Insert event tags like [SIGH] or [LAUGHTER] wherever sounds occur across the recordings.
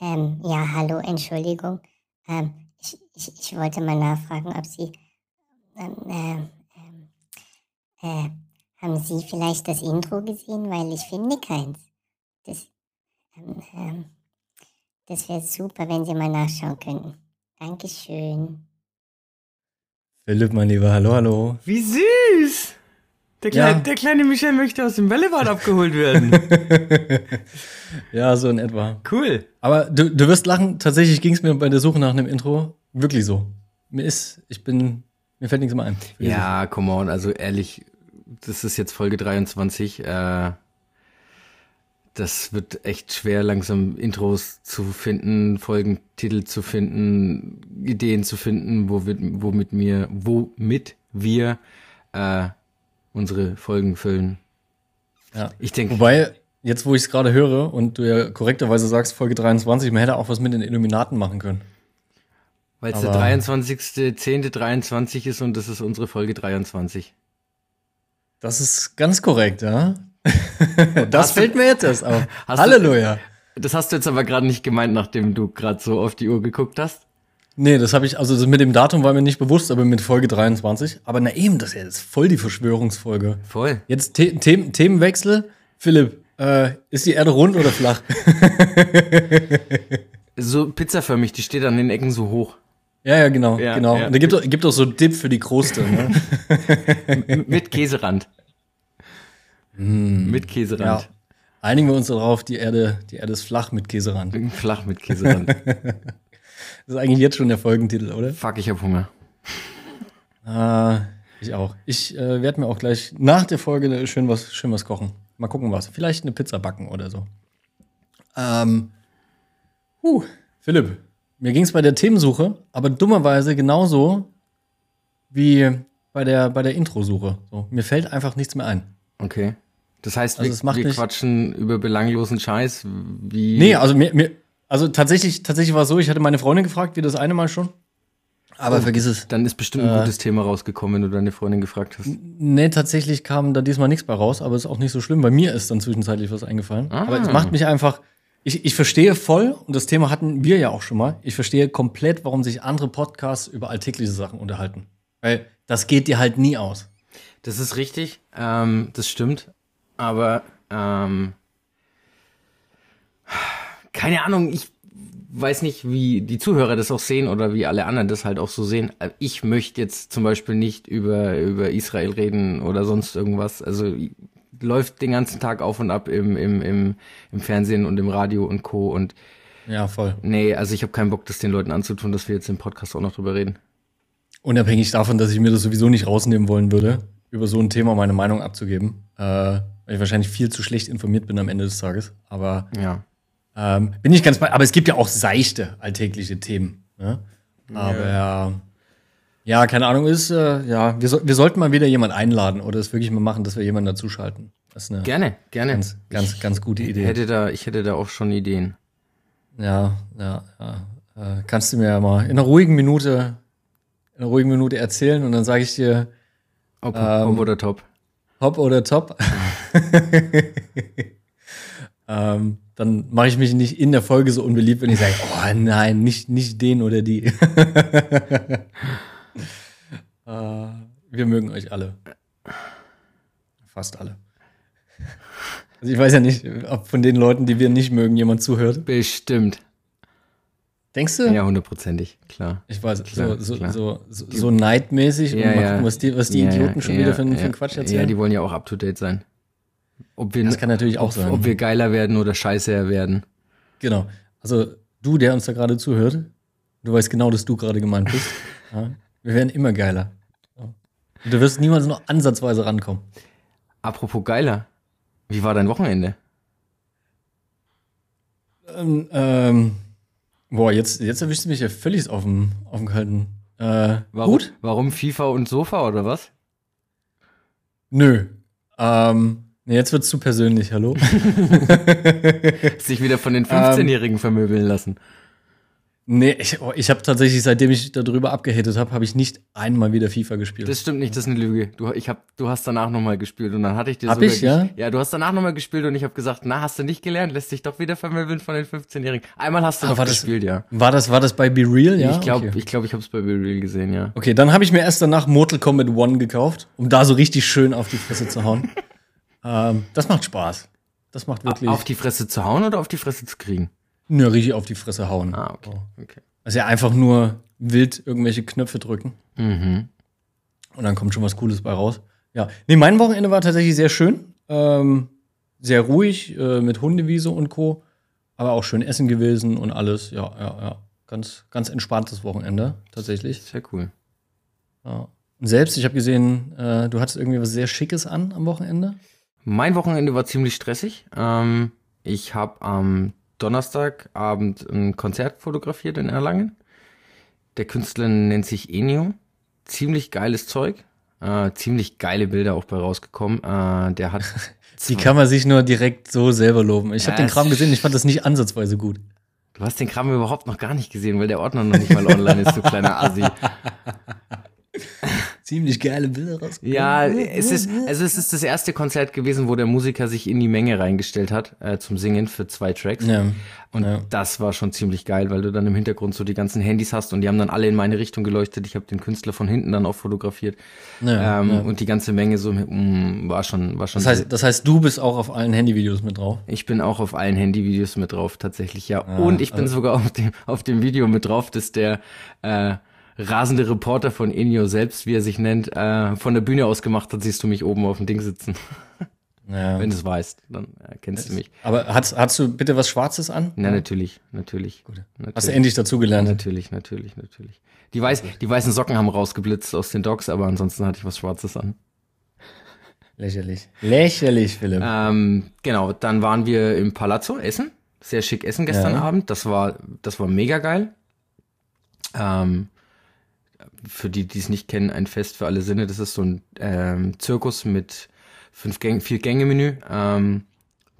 Ähm, ja, hallo, Entschuldigung. Ähm, ich, ich, ich wollte mal nachfragen, ob Sie, ähm, ähm, äh, haben Sie vielleicht das Intro gesehen, weil ich finde keins. Das, ähm, ähm, das wäre super, wenn Sie mal nachschauen könnten. Dankeschön. Philipp, mein Lieber, hallo, hallo. Wie süß! Der, Kleine, Ja. der kleine Michel möchte aus dem Bällebad abgeholt werden. [LAUGHS] ja, so in etwa. Cool. Aber du, du wirst lachen, tatsächlich ging es mir bei der Suche nach einem Intro wirklich so. Mir ist, ich bin, mir fällt nichts mehr ein. Suche. Ja, come on, also ehrlich, das ist jetzt Folge 23. Äh, das wird echt schwer, langsam Intros zu finden, Folgentitel zu finden, Ideen zu finden, wo wir, womit mir, womit wir äh, unsere Folgen füllen. Ja. Ich denke, Wobei, jetzt wo ich es gerade höre und du ja korrekterweise sagst, Folge 23, man hätte auch was mit den Illuminaten machen können. weil es der aber- 23.10.23 ist und das ist unsere Folge 23. Das ist ganz korrekt, ja. [LAUGHS] das fällt mir jetzt erst auf. [LAUGHS] Hast du- Halleluja. Das hast du jetzt aber gerade nicht gemeint, nachdem du gerade so auf die Uhr geguckt hast. Nee, das habe ich, also das mit dem Datum war mir nicht bewusst, aber mit Folge 23. Aber na eben, das ist ja jetzt voll die Verschwörungsfolge. Voll. Jetzt The The Themenwechsel. Philipp, äh, ist die Erde rund oder flach? [LAUGHS] So pizzaförmig, die steht an den Ecken so hoch. ja, ja, genau, Ja, genau. ja. Und da gibt auch, gibt auch so Dip für die Kruste. Ne? Mit Käserand. Mit Käserand. ja. Einigen wir uns darauf, die Erde, die Erde ist flach mit Käserand. Flach mit Käserand. [LAUGHS] Das ist eigentlich jetzt schon der Folgentitel, oder? Fuck, ich hab Hunger. Ah, ich auch. Ich äh, werde mir auch gleich nach der Folge schön was, schön was kochen. Mal gucken was. Vielleicht eine Pizza backen oder so. Ähm, huh, Philipp, mir ging es bei der Themensuche, aber dummerweise genauso wie bei der, bei der Introsuche. So, mir fällt einfach nichts mehr ein. Okay. Das heißt, Also wir, wir quatschen über belanglosen Scheiß, wie. Nee, also mir, mir also tatsächlich, tatsächlich war es so, ich hatte meine Freundin gefragt, wie das eine Mal schon. Aber Oh. vergiss es. Dann ist bestimmt ein Äh. gutes Thema rausgekommen, wenn du deine Freundin gefragt hast. Nee, tatsächlich kam da diesmal nichts bei raus, aber ist auch nicht so schlimm. Bei mir ist dann zwischenzeitlich was eingefallen. Ah. Aber es macht mich einfach. Ich, ich verstehe voll, und das Thema hatten wir ja auch schon mal, ich verstehe komplett, warum sich andere Podcasts über alltägliche Sachen unterhalten. Weil das geht dir halt nie aus. Das ist richtig, ähm, das stimmt. Aber ähm, keine Ahnung, ich weiß nicht, wie die Zuhörer das auch sehen oder wie alle anderen das halt auch so sehen. Äh, Ich möchte jetzt zum Beispiel nicht über, über Israel reden oder sonst irgendwas. Also läuft den ganzen Tag auf und ab im, im, im, im Fernsehen und im Radio und Co. Und Ja, voll. nee, also ich habe keinen Bock, das den Leuten anzutun, dass wir jetzt im Podcast auch noch drüber reden. Unabhängig davon, dass ich mir das sowieso nicht rausnehmen wollen würde, über so ein Thema meine Meinung abzugeben. Äh, weil ich wahrscheinlich viel zu schlecht informiert bin am Ende des Tages. Aber Ja. Ähm, bin ich ganz bei, aber es gibt ja auch seichte alltägliche Themen. Ne? Aber ja. ja, keine Ahnung, ist, äh, ja, wir, so, wir sollten mal wieder jemand einladen oder es wirklich mal machen, dass wir jemanden dazuschalten. Das ist eine Gerne, gerne. ganz, ganz, ganz gute ich Idee. hätte da, ich hätte da auch schon Ideen. Ja, ja, ja. Äh, kannst du mir ja mal in einer ruhigen Minute, in einer ruhigen Minute erzählen und dann sage ich dir, Ob, Ähm, ob oder top. Hopp oder top. [LAUGHS] [LAUGHS] ähm, dann mache ich mich nicht in der Folge so unbeliebt, wenn ich sage, oh nein, nicht, nicht den oder die. [LAUGHS] äh, wir mögen euch alle. Fast alle. Also ich weiß ja nicht, ob von den Leuten, die wir nicht mögen, jemand zuhört. Bestimmt. Denkst du? Ja, hundertprozentig, klar. Ich weiß, Klar, so, klar. so, so, so neidmäßig Ja, und ja. was die, was die Ja, Idioten ja, schon ja, wieder für, einen- ja, Quatsch Ja, erzählen. die wollen ja auch up to date sein. Ob wir, das kann natürlich auch ob, sein. ob wir geiler werden oder scheißer werden. Genau. Also du, der uns da gerade zuhört, du weißt genau, dass du gerade gemeint bist. [LAUGHS] ja? Wir werden immer geiler. Ja. Und du wirst niemals noch ansatzweise rankommen. Apropos geiler. Wie war dein Wochenende? Ähm, ähm, boah, jetzt, jetzt erwischst du mich ja völlig auf dem, auf dem kalten. Äh, Warum, Gut? Warum FIFA und Sofa oder was? Nö. Ähm, jetzt wird's zu persönlich, hallo? [LAUGHS] Sich wieder von den Ähm. 15-Jährigen vermöbeln lassen. Nee, ich, oh, ich habe tatsächlich, seitdem ich darüber abgehatet habe, habe ich nicht einmal wieder FIFA gespielt. Das stimmt nicht, das ist eine Lüge. Du, ich hab, du hast danach nochmal gespielt und dann hatte ich dir Hab sogar ich, ja? Ja, du hast danach nochmal gespielt und ich habe gesagt, na, hast du nicht gelernt, lässt dich doch wieder vermöbeln von den 15-Jährigen. Einmal hast du Aber noch war das- gespielt, ja. war, das, war das bei Be Real? Ja, ich glaube, Okay. ich, glaub, ich habe es bei Be Real gesehen, ja. okay, dann habe ich mir erst danach Mortal Kombat One gekauft, um da so richtig schön auf die Fresse zu hauen. [LAUGHS] ähm, das macht Spaß. Das macht wirklich. Auf die Fresse zu hauen oder auf die Fresse zu kriegen? ja, richtig auf die Fresse hauen. Ah, okay. Okay. Also ja, einfach nur wild irgendwelche Knöpfe drücken. Mhm. Und dann kommt schon was Cooles bei raus. Ja. Nee, mein Wochenende war tatsächlich sehr schön. Ähm, sehr ruhig, äh, mit Hundewiese und Co. Aber auch schön essen gewesen und alles. Ja, ja, ja. Ganz, ganz entspanntes Wochenende, tatsächlich. Sehr cool. Ja. Und selbst, ich habe gesehen, äh, du hattest irgendwie was sehr Schickes an am Wochenende. Mein Wochenende war ziemlich stressig. Ähm, ich habe am Donnerstagabend ein Konzert fotografiert in Erlangen. Der Künstler nennt sich Enio. Ziemlich geiles Zeug. Äh, ziemlich geile Bilder auch bei rausgekommen. Äh, der hat. [LAUGHS] Die kann man sich nur direkt so selber loben. Ich Ja, habe den Kram gesehen, ich fand das nicht ansatzweise gut. Du hast den Kram überhaupt noch gar nicht gesehen, weil der Ordner noch nicht mal online ist, du kleiner Assi. [LAUGHS] Ziemlich geile Bilder raus. Ja, es ist, also es ist das erste Konzert gewesen, wo der Musiker sich in die Menge reingestellt hat äh, zum Singen für zwei Tracks. Ja. Und Ja. das war schon ziemlich geil, weil du dann im Hintergrund so die ganzen Handys hast und die haben dann alle in meine Richtung geleuchtet. Ich habe den Künstler von hinten dann auch fotografiert. Ja, ähm, ja. Und die ganze Menge so mm, war schon, war schon. Das heißt, das heißt, du bist auch auf allen Handyvideos mit drauf. ich bin auch auf allen Handyvideos mit drauf, tatsächlich, ja. und ich bin sogar auf dem, auf dem Video mit drauf, dass der äh, rasende Reporter von Enio selbst, wie er sich nennt, äh, von der Bühne aus gemacht hat, siehst du mich oben auf dem Ding sitzen. [LAUGHS] Ja. Wenn du es weißt, dann äh, kennst du mich. Aber hast, hast du bitte was Schwarzes an? Na, natürlich, natürlich. Gut. natürlich. Hast du endlich dazugelernt? Natürlich, natürlich, natürlich. Die, weiß, die weißen Socken haben rausgeblitzt aus den Docks, aber ansonsten hatte ich was Schwarzes an. Lächerlich. Lächerlich, Philipp. Ähm, genau, dann waren wir im Palazzo essen. Sehr schick essen gestern Ja. Abend. Das war, das war mega geil. Ähm, für die, die es nicht kennen, ein Fest für alle Sinne. Das ist so ein ähm, Zirkus mit fünf Gänge, vier Gänge Menü. Ähm,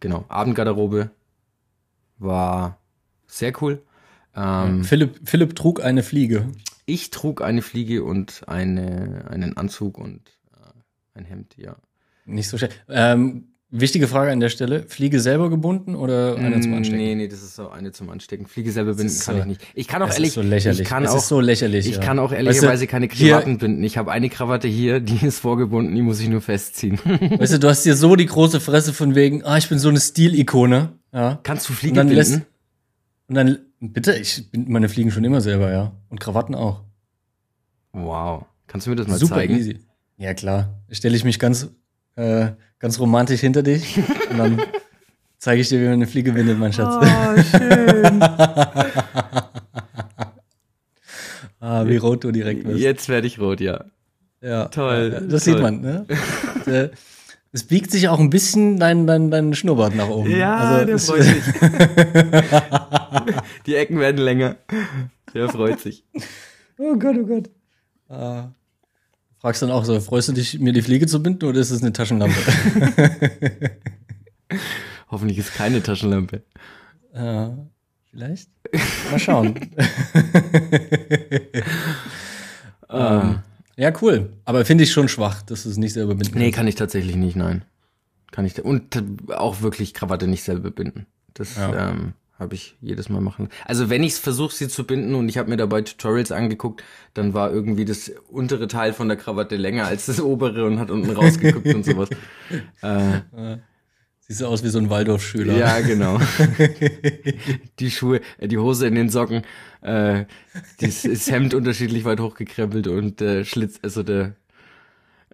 genau, Abendgarderobe war sehr cool. Ähm, Philipp, Philipp trug eine Fliege. Ich trug eine Fliege und eine, einen Anzug und äh, ein Hemd, ja. Nicht so schnell. Ähm, wichtige Frage an der Stelle. Fliege selber gebunden oder eine zum Anstecken? Nee, nee, das ist so eine zum Anstecken. Fliege selber binden kann so- ich nicht. Ich kann auch ehrlich, ist so lächerlich. ich kann es auch, ist so lächerlich. ich ja. kann auch Weißt du, ehrlicherweise keine hier- Krawatten binden. Ich habe eine Krawatte hier, die [LAUGHS] ist vorgebunden, die muss ich nur festziehen. [LAUGHS] Weißt du, du hast hier so die große Fresse von wegen, ah, ich bin so eine Stilikone. Ja. Kannst du Und Fliege dann binden? lässt, und dann, bitte, ich bin meine Fliegen schon immer selber, ja. Und Krawatten auch. wow. Kannst du mir das mal Super zeigen? easy. Ja, klar. Stelle ich mich ganz, äh, ganz romantisch hinter dich [LAUGHS] und dann zeige ich dir, wie man eine Fliege bindet, mein Schatz. Oh, schön. [LAUGHS] ah, wie rot du direkt wirst. Jetzt werde ich rot, ja. Ja, Toll, ja, Das toll. sieht man, ne? [LAUGHS] Äh, Es biegt sich auch ein bisschen dein, dein, dein Schnurrbart nach oben. Also, es- sich. die Ecken werden länger. Der freut sich. Oh Gott, oh Gott. Ah. Fragst dann auch so, freust du dich, mir die Fliege zu binden oder ist es eine Taschenlampe? [LAUGHS] Hoffentlich ist keine Taschenlampe. ja, vielleicht? Mal schauen. [LAUGHS] ähm, ja, cool. Aber finde ich schon schwach, dass du es nicht selber binden Nee, kann ich tatsächlich nicht, nein. Kann ich. Und auch wirklich Krawatte nicht selber binden. Das Ja. ähm, habe ich jedes Mal machen. Also wenn ich es versuche, sie zu binden und ich habe mir dabei Tutorials angeguckt, dann war irgendwie das untere Teil von der Krawatte länger als das obere und hat unten rausgeguckt und sowas. [LAUGHS] Äh, Siehst du aus wie so ein Waldorfschüler. ja, genau. [LAUGHS] die Schuhe, äh, die Hose in den Socken, äh, das, das Hemd unterschiedlich weit hochgekrempelt und der Schlitz, also der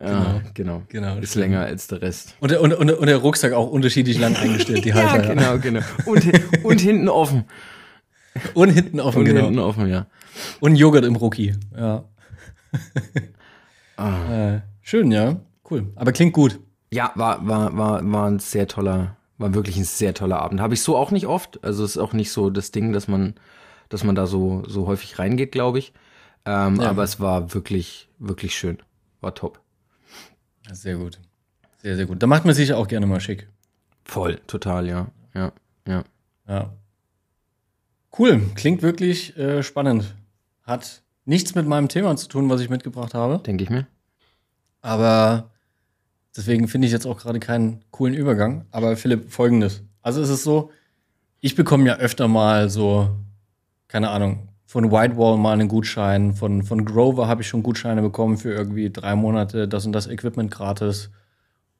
äh, genau, Genau, ist stimmt. länger als der Rest. Und, der, und, und, und der Rucksack auch unterschiedlich lang eingestellt, die [LAUGHS] Halter. ja, genau, genau. Und, und hinten offen. Und hinten offen, Und genau. hinten offen, ja. Und Joghurt im Rucki. Ja. Ah. [LAUGHS] Äh, schön, ja. Cool. Aber klingt gut. Ja, war, war, war, war ein sehr toller, war wirklich ein sehr toller Abend. Habe ich so auch nicht oft. Also ist auch nicht so das Ding, dass man, dass man da so, so häufig reingeht, glaube ich. Ähm, Ja. Aber es war wirklich, wirklich schön. War top. Sehr gut. Sehr, sehr gut. Da macht man sich auch gerne mal schick. Voll, total, ja. Ja, ja. Ja. Cool, klingt wirklich äh, spannend. Hat nichts mit meinem Thema zu tun, was ich mitgebracht habe. Denke ich mir. Aber deswegen finde ich jetzt auch gerade keinen coolen Übergang. Aber Philipp, folgendes. Also es ist so, ich bekomme ja öfter mal so, keine Ahnung, von Whitewall mal einen Gutschein, von, von Grover habe ich schon Gutscheine bekommen für irgendwie drei Monate, das und das Equipment gratis.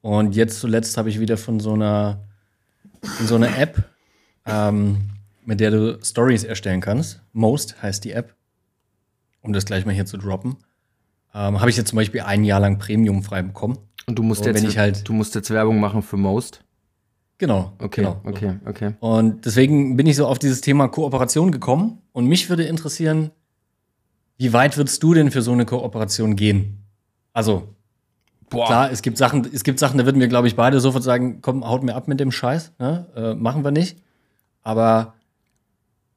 Und jetzt zuletzt habe ich wieder von so einer, von so einer App, ähm, mit der du Stories erstellen kannst. Most heißt die App. Um das gleich mal hier zu droppen. Ähm, habe ich jetzt zum Beispiel ein Jahr lang Premium frei bekommen. Und du musst, So, jetzt, wenn ich halt- du musst jetzt Werbung machen für Most. Genau. Okay, genau. okay, okay. Und deswegen bin ich so auf dieses Thema Kooperation gekommen. Und mich würde interessieren, wie weit würdest du denn für so eine Kooperation gehen? Also, Boah. klar, es gibt Sachen, es gibt Sachen, da würden wir, glaube ich, beide sofort sagen, komm, haut mir ab mit dem Scheiß. Ne? Äh, machen wir nicht. Aber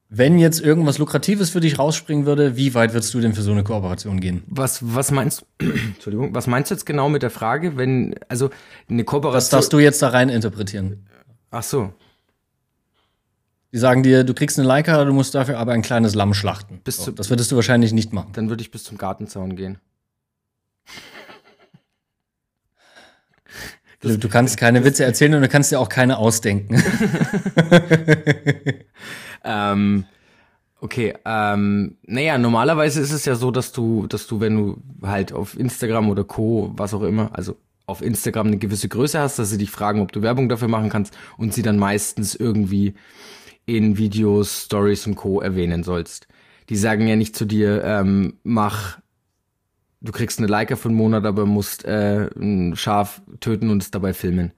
wenn jetzt irgendwas Lukratives für dich rausspringen würde, wie weit würdest du denn für so eine Kooperation gehen? Was, was meinst [CLEARS THROAT] Entschuldigung, was meinst du jetzt genau mit der Frage, wenn, also eine Was Kooperation. darfst du jetzt da rein interpretieren? Ach so. Die sagen dir, du kriegst eine Leica, du musst dafür aber ein kleines Lamm schlachten. Bis So, das würdest du wahrscheinlich nicht machen. Dann würde ich bis zum Gartenzaun gehen. [LAUGHS] Du, du kannst keine Witze erzählen und du kannst dir auch keine ausdenken. [LAUGHS] Ähm, okay, ähm, naja, normalerweise ist es ja so, dass du, dass du, wenn du halt auf Instagram oder Co., was auch immer, also auf Instagram eine gewisse Größe hast, dass sie dich fragen, ob du Werbung dafür machen kannst und sie dann meistens irgendwie in Videos, Stories und Co. erwähnen sollst. Die sagen ja nicht zu dir, ähm, mach, du kriegst eine Leica für einen Monat, aber musst äh, ein Schaf töten und es dabei filmen.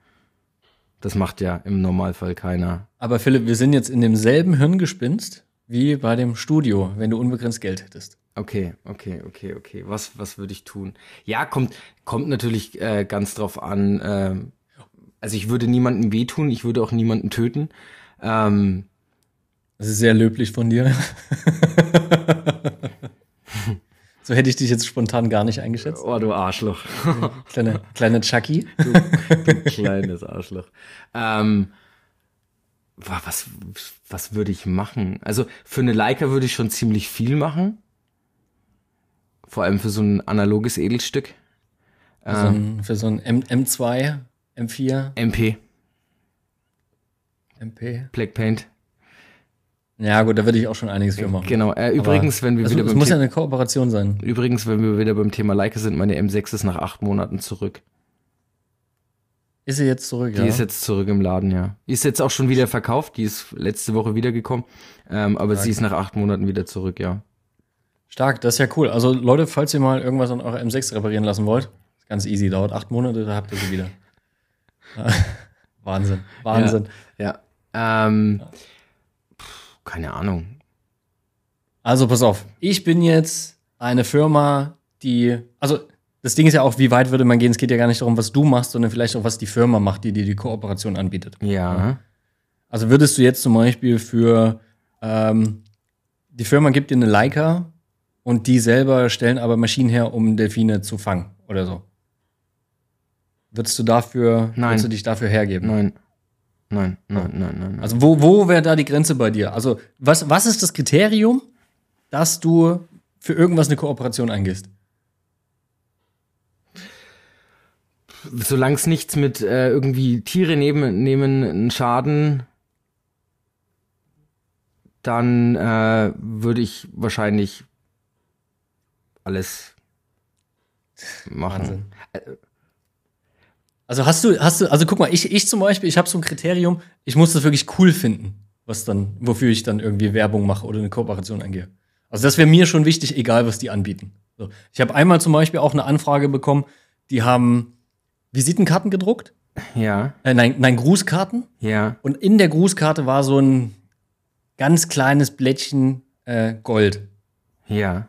Das macht ja im Normalfall keiner. Aber Philipp, wir sind jetzt in demselben Hirngespinst wie bei dem Studio, wenn du unbegrenzt Geld hättest. Okay, okay, okay, okay. Was, was würde ich tun? Ja, kommt, kommt natürlich äh, ganz drauf an. ähm, also ich würde niemandem wehtun, ich würde auch niemanden töten. Ähm, Das ist sehr löblich von dir. [LAUGHS] so hätte ich dich jetzt spontan gar nicht eingeschätzt. oh, du Arschloch. [LAUGHS] Kleine, kleine Chucky. Kleines Arschloch. Ähm, wa- was, was würde ich machen? Also für eine Leica würde ich schon ziemlich viel machen. Vor allem für so ein analoges Edelstück. Für so ein, für so ein M M2, M4, MP, MP. Black Paint. Ja, gut, da würde ich auch schon einiges für machen. Genau. Äh, übrigens, wenn wir Also, wieder es beim muss ja eine Kooperation sein. Übrigens, wenn wir wieder beim Thema Leica sind, meine M6 ist nach acht Monaten zurück. Ist sie jetzt zurück, Die ja? ist jetzt zurück im Laden, ja. Die ist jetzt auch schon wieder verkauft. Die ist letzte Woche wiedergekommen. Ähm, aber sie ist nach acht Monaten wieder zurück, ja. Stark, das ist ja cool. Also Leute, falls ihr mal irgendwas an eurer M6 reparieren lassen wollt, ist ganz easy, dauert acht Monate, da habt ihr sie wieder. [LAUGHS] Wahnsinn, Wahnsinn. Ja. Ähm, pff, keine Ahnung. Also pass auf, ich bin jetzt eine Firma, die, also das Ding ist ja auch, wie weit würde man gehen? Es geht ja gar nicht darum, was du machst, sondern vielleicht auch, was die Firma macht, die dir die Kooperation anbietet. Ja. Also würdest du jetzt zum Beispiel für ähm, die Firma gibt dir eine Leica und die selber stellen aber Maschinen her, um Delfine zu fangen oder so. Würdest du dafür, Nein. würdest du dich dafür hergeben? Nein. Nein, nein, nein, nein. nein. Also wo, wo wäre da die Grenze bei dir? Also was, was ist das Kriterium, dass du für irgendwas eine Kooperation eingehst? Solange es nichts mit äh, irgendwie Tiere nehmen, nehmen einen Schaden, dann äh, würde ich wahrscheinlich alles machen. Wahnsinn. Also hast du, hast du, also guck mal, ich, ich zum Beispiel, ich habe so ein Kriterium, ich muss das wirklich cool finden, was dann, wofür ich dann irgendwie Werbung mache oder eine Kooperation eingehe. Also das wäre mir schon wichtig, egal was die anbieten. So. Ich habe einmal zum Beispiel auch eine Anfrage bekommen, die haben Visitenkarten gedruckt, Ja, äh, nein, nein, Grußkarten. ja, Und in der Grußkarte war so ein ganz kleines Blättchen äh, Gold. ja.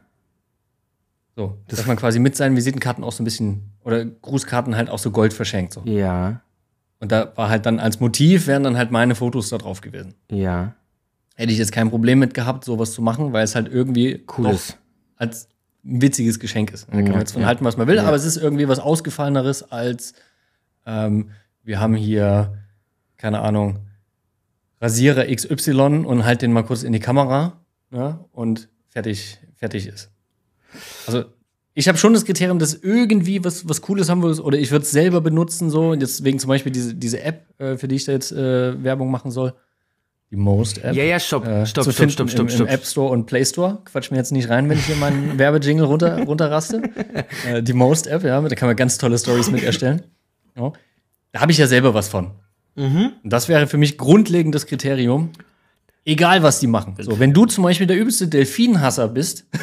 So, dass man quasi mit seinen Visitenkarten auch so ein bisschen, oder Grußkarten halt auch so Gold verschenkt. So. Ja, Und da war halt dann als Motiv, wären dann halt meine Fotos da drauf gewesen. ja. Hätte ich jetzt kein Problem mit gehabt, sowas zu machen, weil es halt irgendwie Cool ist. als ein witziges Geschenk ist. Da kann Ja, man jetzt von ja. halten, was man will, Ja. aber es ist irgendwie was Ausgefalleneres als ähm, wir haben hier, keine Ahnung, Rasierer XY und halt den mal kurz in die Kamera ne? und fertig, fertig ist. Also ich habe schon das Kriterium, dass irgendwie was, was Cooles haben will oder ich würde es selber benutzen so. Und deswegen zum Beispiel diese, diese App, äh, für die ich da jetzt äh, Werbung machen soll. Die Most App. Ja, ja, stopp, äh, stopp, stopp, stopp, stopp, im, stopp. Im App Store und Play Store. Quatsch mir jetzt nicht rein, wenn ich hier meinen [LAUGHS] Werbejingle runter, runterraste. äh, die Most App, ja, da kann man ganz tolle Stories mit erstellen. Ja. Da habe ich ja selber was von. Mhm. Und das wäre für mich grundlegendes Kriterium. Egal, was die machen. So, wenn du zum Beispiel der übelste Delfinhasser bist, [LAUGHS]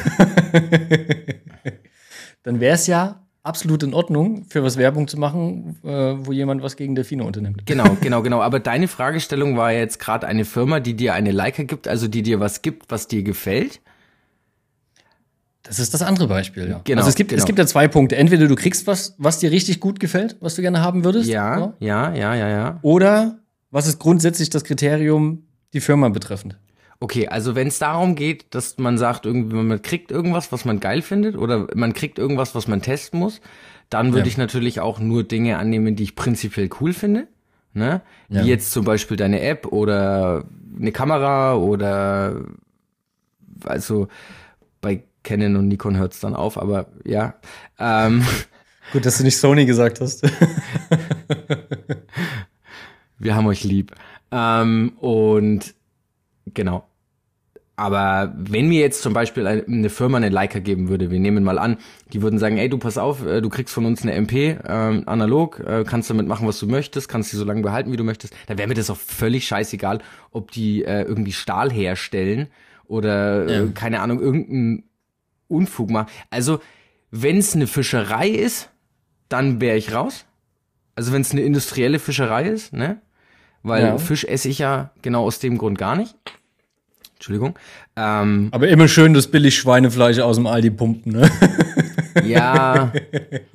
dann wäre es ja absolut in Ordnung, für was Werbung zu machen, äh, wo jemand was gegen Delfine unternimmt. Genau, [LAUGHS] genau, genau. Aber deine Fragestellung war ja jetzt gerade eine Firma, die dir eine Leica gibt, also die dir was gibt, was dir gefällt. Das ist das andere Beispiel, ja. Genau, also es gibt, genau. es gibt ja zwei Punkte. Entweder du kriegst was, was dir richtig gut gefällt, was du gerne haben würdest. Ja, so. ja, ja, ja, ja. Oder was ist grundsätzlich das Kriterium, die Firma betreffend? Okay, also wenn es darum geht, dass man sagt, irgendwie man kriegt irgendwas, was man geil findet, oder man kriegt irgendwas, was man testen muss, dann würde Ja. ich natürlich auch nur Dinge annehmen, die ich prinzipiell cool finde. Ne? Ja. Wie jetzt zum Beispiel deine App oder eine Kamera oder also bei Canon und Nikon hört es dann auf, aber ja. Ähm, [LAUGHS] Gut, dass du nicht Sony gesagt hast. [LAUGHS] wir haben euch lieb. Ähm, und genau. Aber wenn mir jetzt zum Beispiel eine, Firma eine Leica geben würde, wir nehmen mal an, die würden sagen, ey, du pass auf, äh, du kriegst von uns eine MP, ähm, analog, äh, kannst damit machen, was du möchtest, kannst sie so lange behalten, wie du möchtest, dann wäre mir das auch völlig scheißegal, ob die äh, irgendwie Stahl herstellen oder äh, Ja. keine Ahnung, irgendeinen Unfug machen. Also, wenn es eine Fischerei ist, dann wäre ich raus. Also wenn es eine industrielle Fischerei ist, ne? Weil Ja. Fisch esse ich ja genau aus dem Grund gar nicht. Entschuldigung. Ähm, Aber immer schön das billig Schweinefleisch aus dem Aldi pumpen, ne? [LAUGHS] ja,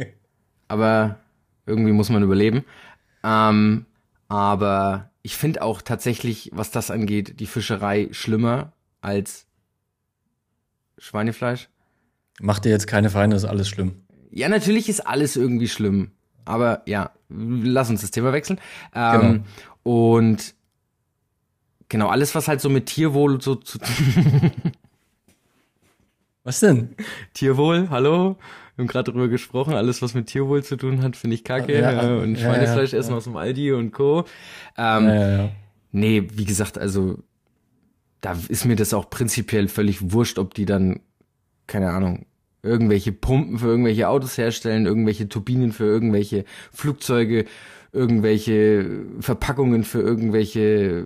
[LAUGHS] aber irgendwie muss man überleben. Ähm, aber ich finde auch tatsächlich, was das angeht, die Fischerei schlimmer als Schweinefleisch. Mach dir jetzt keine Feinde, ist alles schlimm. Ja, natürlich ist alles irgendwie schlimm. Aber ja, lass uns das Thema wechseln. Ähm, Genau. Und genau, alles, was halt so mit Tierwohl so zu [LAUGHS] Was denn? Tierwohl, hallo? Wir haben gerade drüber gesprochen, alles, was mit Tierwohl zu tun hat, finde ich kacke. Ja, äh, und ja, Schweinefleisch ja, essen aus dem Aldi und Co. Ähm. Nee, wie gesagt, also da ist mir das auch prinzipiell völlig wurscht, ob die dann, keine Ahnung, irgendwelche Pumpen für irgendwelche Autos herstellen, irgendwelche Turbinen für irgendwelche Flugzeuge, irgendwelche Verpackungen für irgendwelche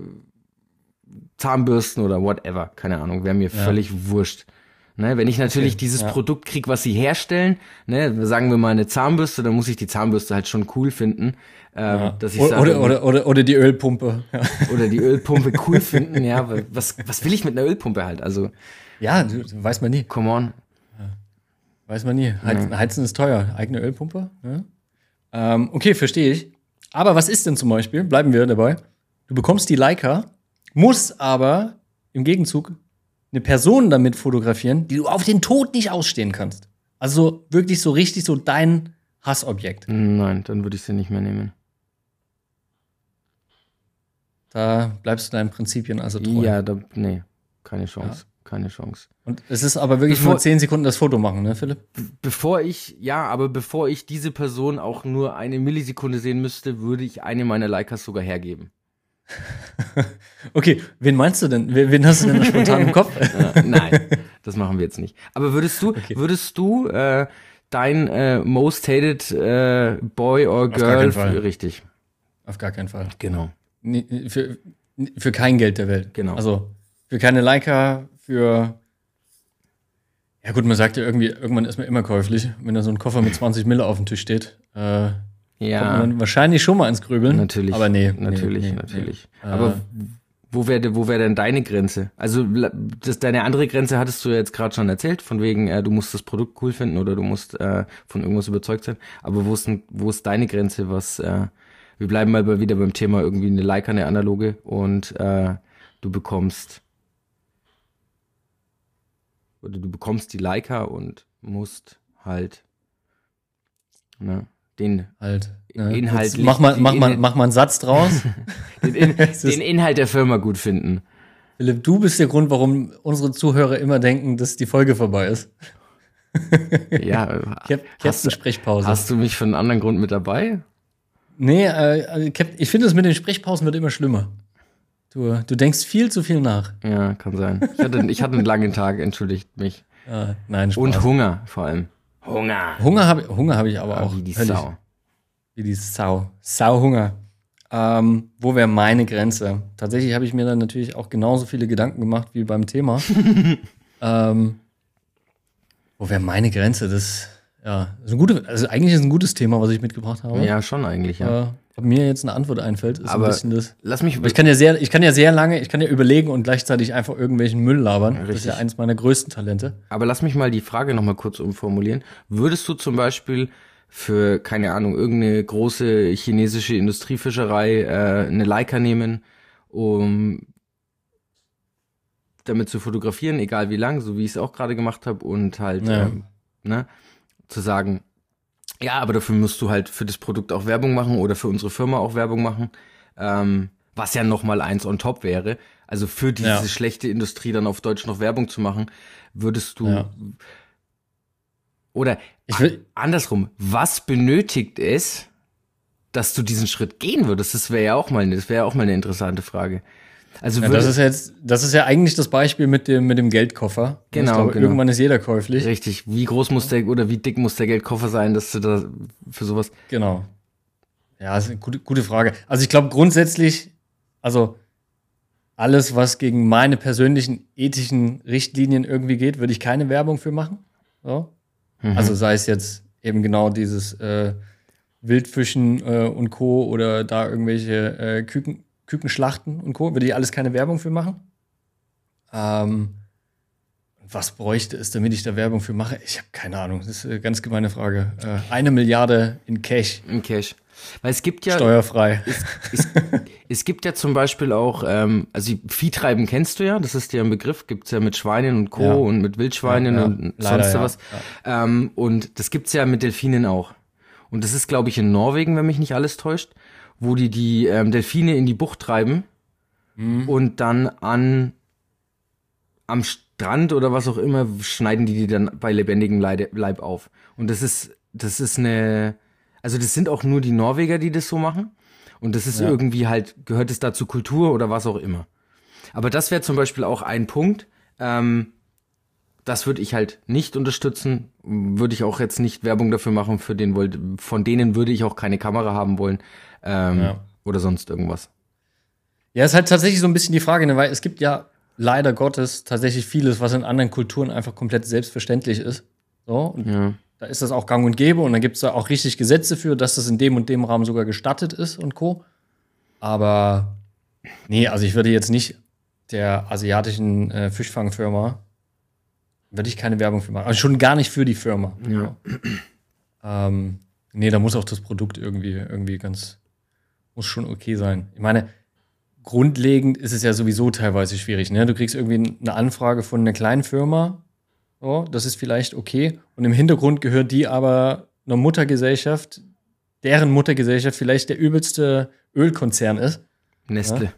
Zahnbürsten oder whatever, keine Ahnung, wäre mir Ja. völlig wurscht. Ne, wenn ich natürlich Okay, dieses ja. Produkt krieg, was sie herstellen, ne, sagen wir mal eine Zahnbürste, dann muss ich die Zahnbürste halt schon cool finden, ähm, Ja. dass ich oder, sage, oder, oder, oder, oder die Ölpumpe. Ja, oder die Ölpumpe [LAUGHS] cool finden, ja, was, was will ich mit einer Ölpumpe halt? Also, ja du, weiß man nie. come on. Weiß man nie. Heizen, Heizen ist teuer. Eigene Ölpumpe. Ja. Ähm, okay, verstehe ich. Aber was ist denn zum Beispiel? Bleiben wir dabei. Du bekommst die Leica, musst aber im Gegenzug eine Person damit fotografieren, die du auf den Tod nicht ausstehen kannst. Also wirklich so richtig so dein Hassobjekt. Nein, dann würde ich sie nicht mehr nehmen. Da bleibst du deinen Prinzipien also treu. Ja, da, nee, keine Chance, keine Chance. Und es ist aber wirklich Bevor- nur 10 Sekunden das Foto machen, ne, Philipp? Bevor ich, ja, aber bevor ich diese Person auch nur eine Millisekunde sehen müsste, würde ich eine meiner Leicas sogar hergeben. [LAUGHS] Okay, wen meinst du denn? Wen wen hast du denn spontan im Kopf? [LAUGHS] Äh, nein, das machen wir jetzt nicht. Aber würdest du, würdest du äh, dein äh, most hated äh, Boy or Girl Fall. richtig? Auf gar keinen Fall. Genau. Nee, für, für kein Geld der Welt. Genau. Also für keine Leica, für. Ja, gut, man sagt ja irgendwie, irgendwann ist man immer käuflich. Wenn da so ein Koffer mit 20 Mille auf dem Tisch steht, äh, kommt Ja, wahrscheinlich schon mal ins Grübeln. natürlich. Aber nee. natürlich, nee, natürlich. Nee. Aber äh, Wo wäre wo wär denn deine Grenze? Also das, deine andere Grenze hattest du ja jetzt gerade schon erzählt, von wegen, äh, du musst das Produkt cool finden oder du musst äh, von irgendwas überzeugt sein. Aber wo ist, wo ist deine Grenze, was, äh, wir bleiben mal wieder beim Thema irgendwie eine Leica, eine analoge und äh, du bekommst oder du bekommst die Leica und musst halt ne, den, Halt. Ne? Jetzt Mach mal, mach, mal, mach mal einen Satz draus. [LAUGHS] den, In, [LAUGHS] den Inhalt der Firma gut finden. Philipp, du bist der Grund, warum unsere Zuhörer immer denken, dass die Folge vorbei ist. [LAUGHS] Ja, Cap hast, du, Sprechpause. hast du mich für einen anderen Grund mit dabei? Nee, äh, Cap ich finde es mit den Sprechpausen wird immer schlimmer. Du, du denkst viel zu viel nach. Ja, kann sein. Ich hatte, ich hatte einen langen Tag, entschuldigt mich. Äh, [LAUGHS] nein, Spaß. Und Hunger vor allem. Hunger. Hunger habe Hunger hab ich aber auch. Wie die Höllisch. Sau. Wie die Sau. Sauhunger. Ähm, wo wäre meine Grenze? Tatsächlich habe ich mir dann natürlich auch genauso viele Gedanken gemacht wie beim Thema. [LAUGHS] ähm, wo wäre meine Grenze? Das, ja, ist ein gute, also eigentlich ist es ein gutes Thema, was ich mitgebracht habe. Ja, schon eigentlich, ja. Äh, mir jetzt eine Antwort einfällt, ist Aber ein bisschen das. Lass mich, ich kann ja sehr, ich kann ja sehr lange, ich kann ja überlegen und gleichzeitig einfach irgendwelchen Müll labern. Das ist ja eins meiner größten Talente. aber lass mich mal die Frage nochmal kurz umformulieren. Würdest du zum Beispiel für, keine Ahnung, irgendeine große chinesische Industriefischerei äh, eine Leica nehmen, um damit zu fotografieren, egal wie lang, so wie ich es auch gerade gemacht habe, und halt, Ja. ähm, ne, zu sagen, ja, aber dafür musst du halt für das Produkt auch Werbung machen oder für unsere Firma auch Werbung machen, ähm, was ja noch mal eins on top wäre. Also für diese Ja. schlechte Industrie dann auf Deutsch noch Werbung zu machen, würdest du Ja. oder Ich will, andersrum, was benötigt es, dass du diesen Schritt gehen würdest? Das wäre ja auch mal, das wäre ja auch mal eine interessante Frage. Also ja, das ist jetzt, das ist ja eigentlich das Beispiel mit dem, mit dem Geldkoffer. Genau, glaube, genau. Irgendwann ist jeder käuflich. richtig, wie groß muss der oder wie dick muss der Geldkoffer sein, dass du da für sowas Genau. Ja, das ist eine gute, gute Frage. Also ich glaube grundsätzlich, also alles, was gegen meine persönlichen ethischen Richtlinien irgendwie geht, würde ich keine Werbung für machen. So. Mhm. Also sei es jetzt eben genau dieses äh, Wildfischen äh, und Co. oder da irgendwelche äh, Küken, Kükenschlachten und Co. Würde ich alles keine Werbung für machen. Ähm, was bräuchte es, damit ich da Werbung für mache? Ich habe keine Ahnung. Das ist eine ganz gemeine Frage. Äh, eine Milliarde in Cash, im Cash. Weil es gibt ja, steuerfrei. es, es gibt ja zum Beispiel auch, ähm, also Viehtreiben kennst du ja, das ist ja ein Begriff, gibt's ja mit Schweinen und Co. Ja. und mit Wildschweinen Ja, ja. und Leider, sonst was. Ähm, und das gibt's ja mit Delfinen auch. Und das ist, glaube ich, in Norwegen, wenn mich nicht alles täuscht, wo die die ähm, Delfine in die Bucht treiben Mhm. und dann an am Strand oder was auch immer schneiden die die dann bei lebendigem Leib auf. Und das ist das ist eine also das sind auch nur die Norweger, die das so machen. Und das ist Ja. irgendwie halt gehört es dazu Kultur oder was auch immer. Aber das wäre zum Beispiel auch ein Punkt. Ähm, das würde ich halt nicht unterstützen. Würde ich auch jetzt nicht Werbung dafür machen. Für den von denen würde ich auch keine Kamera haben wollen ähm, Ja. oder sonst irgendwas. Ja, ist halt tatsächlich so ein bisschen die Frage, ne? weil es gibt ja leider Gottes tatsächlich vieles, was in anderen Kulturen einfach komplett selbstverständlich ist. So, und Ja. da ist das auch gang und gäbe und da gibt es da auch richtig Gesetze für, dass das in dem und dem Rahmen sogar gestattet ist und Co. Aber nee, also ich würde jetzt nicht der asiatischen äh, Fischfangfirma, würde ich keine Werbung für machen. Also schon gar nicht für die Firma. Ja. Ähm, nee, da muss auch das Produkt irgendwie, irgendwie ganz, muss schon okay sein. Ich meine, grundlegend ist es ja sowieso teilweise schwierig. Ne? Du kriegst irgendwie eine Anfrage von einer kleinen Firma, so, das ist vielleicht okay. Und im Hintergrund gehört die aber einer Muttergesellschaft, deren Muttergesellschaft vielleicht der übelste Ölkonzern ist. Nestle.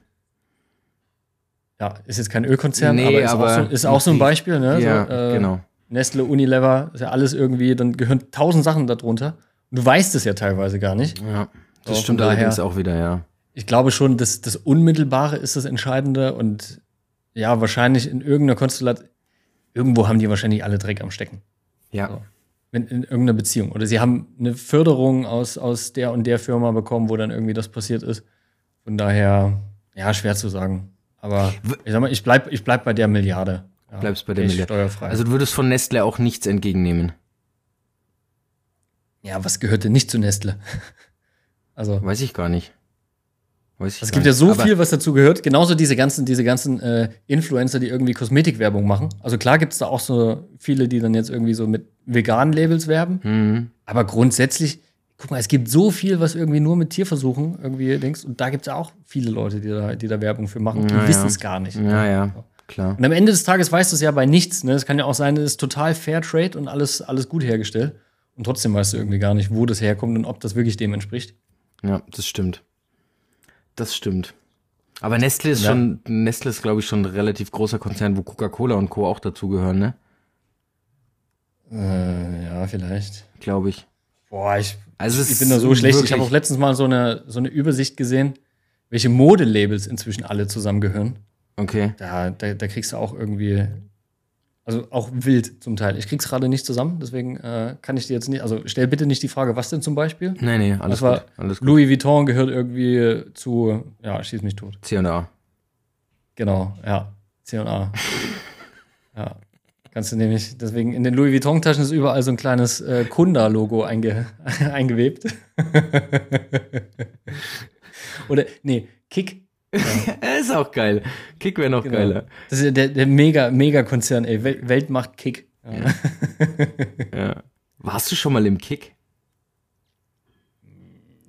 Ja, ist jetzt kein Ölkonzern, Nee, aber, ist, aber auch so, ist auch so ein Beispiel. Ne? Ja, so, äh, genau. Nestle, Unilever, ist ja alles irgendwie, dann gehören tausend Sachen darunter. Und du weißt es ja teilweise gar nicht. Ja. Das So, stimmt allerdings auch wieder, ja. Ich glaube schon, dass das Unmittelbare ist das Entscheidende und ja, wahrscheinlich in irgendeiner Konstellation, irgendwo haben die wahrscheinlich alle Dreck am Stecken. Ja. So. In, in irgendeiner Beziehung. Oder sie haben eine Förderung aus, aus der und der Firma bekommen, wo dann irgendwie das passiert ist. Von daher, ja, schwer zu sagen. Aber ich sag mal, ich bleib, ich bleib bei der Milliarde. Ja, Bleibst bei der Milliarde. Steuerfrei. Also du würdest von Nestle auch nichts entgegennehmen. ja, was gehört denn nicht zu Nestle? [LAUGHS] Also, Weiß ich gar nicht. Weiß ich es gibt ja nicht. so Aber- viel, was dazu gehört. Genauso diese ganzen, diese ganzen äh, Influencer, die irgendwie Kosmetikwerbung machen. Also klar gibt es da auch so viele, die dann jetzt irgendwie so mit veganen Labels werben. Mhm. Aber grundsätzlich, guck mal, es gibt so viel, was irgendwie nur mit Tierversuchen irgendwie denkst. Und da gibt es ja auch viele Leute, die da, die da Werbung für machen. Die Ja, wissen ja. es gar nicht. Ja, ja, klar. Und am Ende des Tages weißt du es ja bei nichts. Ne? Es kann ja auch sein, es ist total Fair Trade und alles, alles gut hergestellt. Und trotzdem weißt du irgendwie gar nicht, wo das herkommt und ob das wirklich dem entspricht. Ja, das stimmt. Das stimmt. Aber Nestle ist Ja. schon, Nestle ist, glaube ich, schon ein relativ großer Konzern, wo Coca-Cola und Co. auch dazugehören, ne? Äh, ja, vielleicht. Glaube ich. Boah, ich, Also ich bin da so schlecht. Ich habe auch letztens mal so eine, so eine Übersicht gesehen, welche Modelabels inzwischen alle zusammengehören. Okay. Da, da, da kriegst du auch irgendwie, also auch wild zum Teil. Ich krieg's gerade nicht zusammen, deswegen äh, kann ich dir jetzt nicht, also stell bitte nicht die Frage, was denn zum Beispiel? Nee, nee, alles Das war gut. Alles gut. Louis Vuitton gehört irgendwie zu, ja, schieß mich tot. C&A. Genau, ja. C&A. [LAUGHS] ja. Kannst du nämlich, deswegen in den Louis Vuitton-Taschen ist überall so ein kleines äh, Kunda-Logo einge [LAUGHS] eingewebt. [LAUGHS] Oder, nee, Kick. Er [LAUGHS] ist auch geil. Kick wäre noch Genau. geiler. Das ist ja der, der mega, mega Konzern, ey. Wel Weltmacht Kick. Ja. [LAUGHS] Ja. Warst du schon mal im Kick?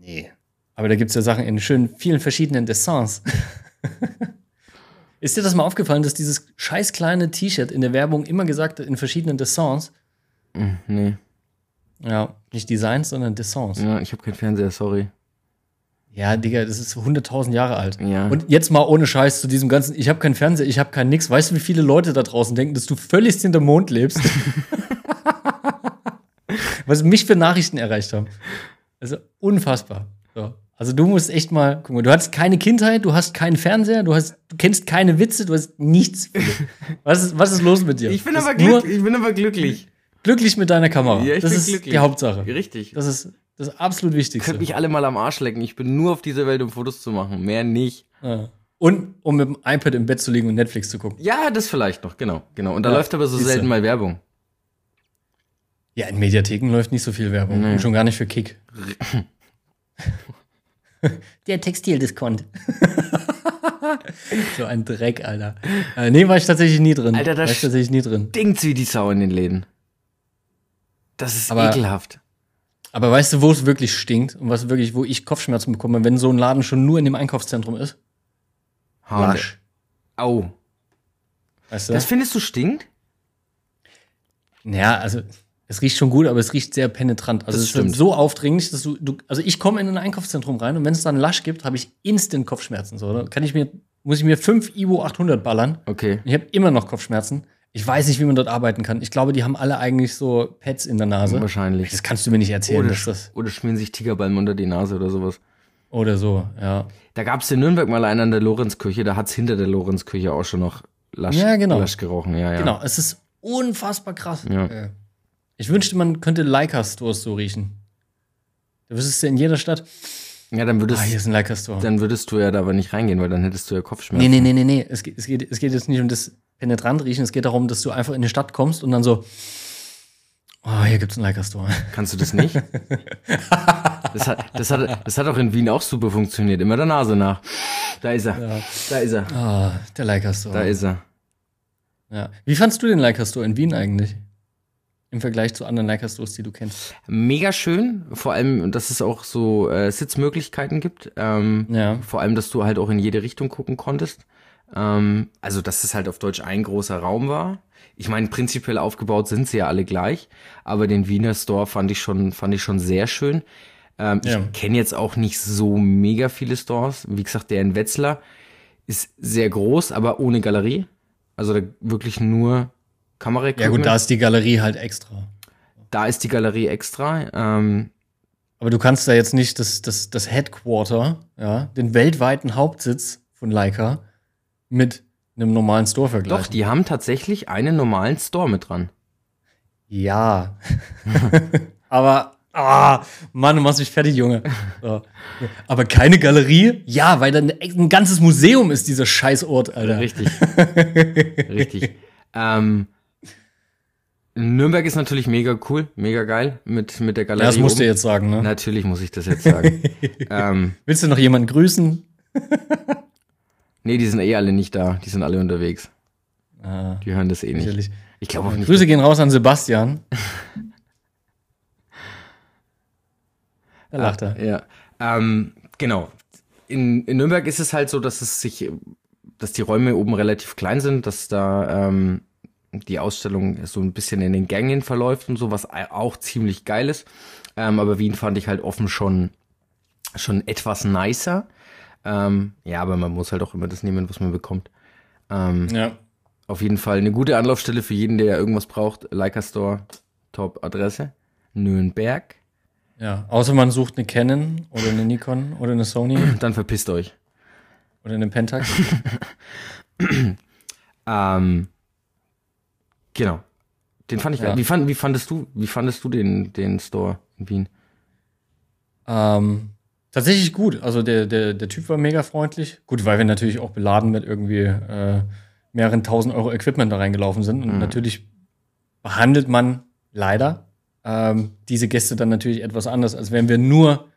Nee. Aber da gibt es ja Sachen in schön vielen verschiedenen Dessins. [LAUGHS] ist dir das mal aufgefallen, dass dieses scheiß kleine T-Shirt in der Werbung immer gesagt hat, in verschiedenen Dessins? Hm, Nee. Ja, nicht Designs, sondern Dessins. Ja, ich habe keinen Fernseher, sorry. Ja, Digga, das ist 100.000 Jahre alt. Ja. Und jetzt mal ohne Scheiß zu diesem ganzen, ich habe keinen Fernseher, ich habe kein nix. Weißt du, wie viele Leute da draußen denken, dass du völlig hinterm Mond lebst? [LAUGHS] Was mich für Nachrichten erreicht haben. Also unfassbar. So. Also du musst echt mal, guck mal, du hast keine Kindheit, du hast keinen Fernseher, du hast, du kennst keine Witze, du hast nichts. [LAUGHS] Was ist, was ist los mit dir? Ich bin, Das aber glück, ich bin aber glücklich. glücklich mit deiner Kamera. Ja, ich das bin ist glücklich. die Hauptsache. Richtig. Das ist das absolut Wichtigste. Könnt mich alle mal am Arsch lecken. Ich bin nur auf dieser Welt, um Fotos zu machen. Mehr nicht. Ja. Und um mit dem iPad im Bett zu liegen und Netflix zu gucken. Ja, das vielleicht noch, genau. genau. Und da Ja, läuft aber so selten mal Werbung. Ja, in Mediatheken läuft nicht so viel Werbung. Nee. Und schon gar nicht für Kick. [LAUGHS] Der Textildiskont. [LAUGHS] so ein Dreck, Alter. Äh, nee, war ich tatsächlich nie drin. Alter, da war ich tatsächlich nie drin. Stinkt's wie die Sau in den Läden. Das ist Aber- ekelhaft. Aber weißt du, wo es wirklich stinkt und was wirklich, wo ich Kopfschmerzen bekomme, wenn so ein Laden schon nur in dem Einkaufszentrum ist? Lasch. Au. Weißt du? Das findest du stinkt? Ja, also es riecht schon gut, aber es riecht sehr penetrant. Also Das es ist stimmt. so aufdringlich, dass du, du also ich komme in ein Einkaufszentrum rein und wenn es dann Lasch gibt, habe ich instant Kopfschmerzen. So, da kann ich mir, muss ich mir fünf Ivo 800 ballern. Okay. Ich habe immer noch Kopfschmerzen. Ich weiß nicht, wie man dort arbeiten kann. Ich glaube, die haben alle eigentlich so Pads in der Nase. Wahrscheinlich. Das kannst du mir nicht erzählen, Oder, dass das oder schmieren sich Tigerballen unter die Nase oder sowas. oder so, ja. Da gab es in Nürnberg mal einen an der Lorenzkirche, da hat's hinter der Lorenzkirche auch schon noch Lasch, Ja, genau. Lasch gerochen. Ja, ja. Genau, es ist unfassbar krass. Ja. Äh, Ich wünschte, man könnte Leica-Stores so riechen. Da wüsstest du in jeder Stadt, Ja, dann würdest, ah, hier ist ein Leica-Store. dann würdest du ja da aber nicht reingehen, weil dann hättest du ja Kopfschmerzen. Nee, nee, nee, nee, nee. Es geht, es, geht, es geht jetzt nicht um das penetrant riechen, es geht darum, dass du einfach in die Stadt kommst und dann so, oh, hier gibt's einen Leica-Store. Kannst du das nicht? [LAUGHS] das, hat, das, hat, das hat auch in Wien auch super funktioniert. Immer der Nase nach. Da ist er. Da ist er. Ah, der Leica-Store. Da ist er. Ja. Wie fandst du den Leica-Store in Wien eigentlich? Im Vergleich zu anderen Leica-Stores, die du kennst. Mega schön. Vor allem, dass es auch so äh, Sitzmöglichkeiten gibt. Ähm, Ja. Vor allem, dass du halt auch in jede Richtung gucken konntest. Ähm, also, dass es halt auf Deutsch ein großer Raum war. Ich meine, prinzipiell aufgebaut sind sie ja alle gleich, aber den Wiener Store fand ich schon, fand ich schon sehr schön. Ähm, Ja. Ich kenne jetzt auch nicht so mega viele Stores. Wie gesagt, der in Wetzlar ist sehr groß, aber ohne Galerie. Also da wirklich nur Kamera. Ja, gut, da ist die Galerie halt extra. da ist die Galerie extra. Ähm, Aber du kannst da jetzt nicht das, das, das Headquarter, ja, den weltweiten Hauptsitz von Leica mit einem normalen Store vergleichen. doch, die haben tatsächlich einen normalen Store mit dran. Ja. [LAUGHS] Aber, ah, Mann, du machst mich fertig, Junge. So. Aber keine Galerie? Ja, weil dann ein ganzes Museum ist dieser Scheißort, Alter. Richtig. [LAUGHS] Richtig. Ähm, Nürnberg ist natürlich mega cool, mega geil mit, mit der Galerie. Ja, das musst du oben. jetzt sagen, ne? Natürlich muss ich das jetzt sagen. [LAUGHS] ähm, Willst du noch jemanden grüßen? [LAUGHS] nee, die sind eh alle nicht da. Die sind alle unterwegs. Ah, Die hören das eh nicht. sicherlich. Ich glaube auch nicht. Grüße gehen raus an Sebastian. [LAUGHS] Da lacht er. Ja. Ähm, genau. In, in Nürnberg ist es halt so, dass es sich, dass die Räume oben relativ klein sind, dass da ähm, die Ausstellung so ein bisschen in den Gängen verläuft und so, was auch ziemlich geil ist. Ähm, aber Wien fand ich halt offen schon, schon etwas nicer. Ähm, ja, aber man muss halt auch immer das nehmen, was man bekommt. Ähm, Ja. Auf jeden Fall eine gute Anlaufstelle für jeden, der irgendwas braucht. Leica Store, Top-Adresse. Nürnberg. Ja. Außer man sucht eine Canon oder eine Nikon oder eine Sony [CLEARS THROAT] Dann verpisst euch. oder eine Pentax. [CLEARS THROAT] Ähm, genau. Den fand ich Ja. geil. Wie, fand, wie fandest du, wie fandest du den, den Store in Wien? Ähm, tatsächlich gut. Also der, der, der Typ war mega freundlich. Gut, weil wir natürlich auch beladen mit irgendwie äh, mehreren tausend Euro Equipment da reingelaufen sind. Und Mhm. natürlich behandelt man leider ähm, diese Gäste dann natürlich etwas anders, als wären wir nur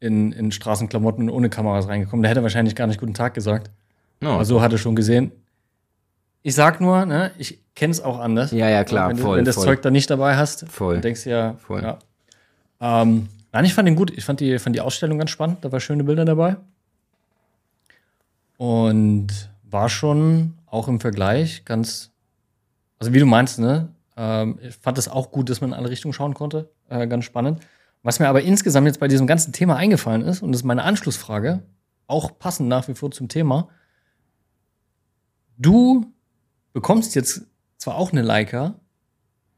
in, in Straßenklamotten und ohne Kameras reingekommen. Der hätte wahrscheinlich gar nicht guten Tag gesagt. Oh, Aber so hat er schon gesehen. Ich sag nur, ne, ich kenne es auch anders. Ja, ja, klar, Wenn du, voll, wenn du das voll. Zeug da nicht dabei hast, Voll. dann denkst du ja, Voll. ja. Ähm, nein, ich fand ihn gut. Ich fand die, fand die Ausstellung ganz spannend. Da waren schöne Bilder dabei. Und war schon auch im Vergleich ganz, also wie du meinst, ne? Ähm, ich fand es auch gut, dass man in alle Richtungen schauen konnte. Äh, ganz spannend. Was mir aber insgesamt jetzt bei diesem ganzen Thema eingefallen ist, und das ist meine Anschlussfrage, auch passend nach wie vor zum Thema. Du bekommst jetzt zwar auch eine Leica,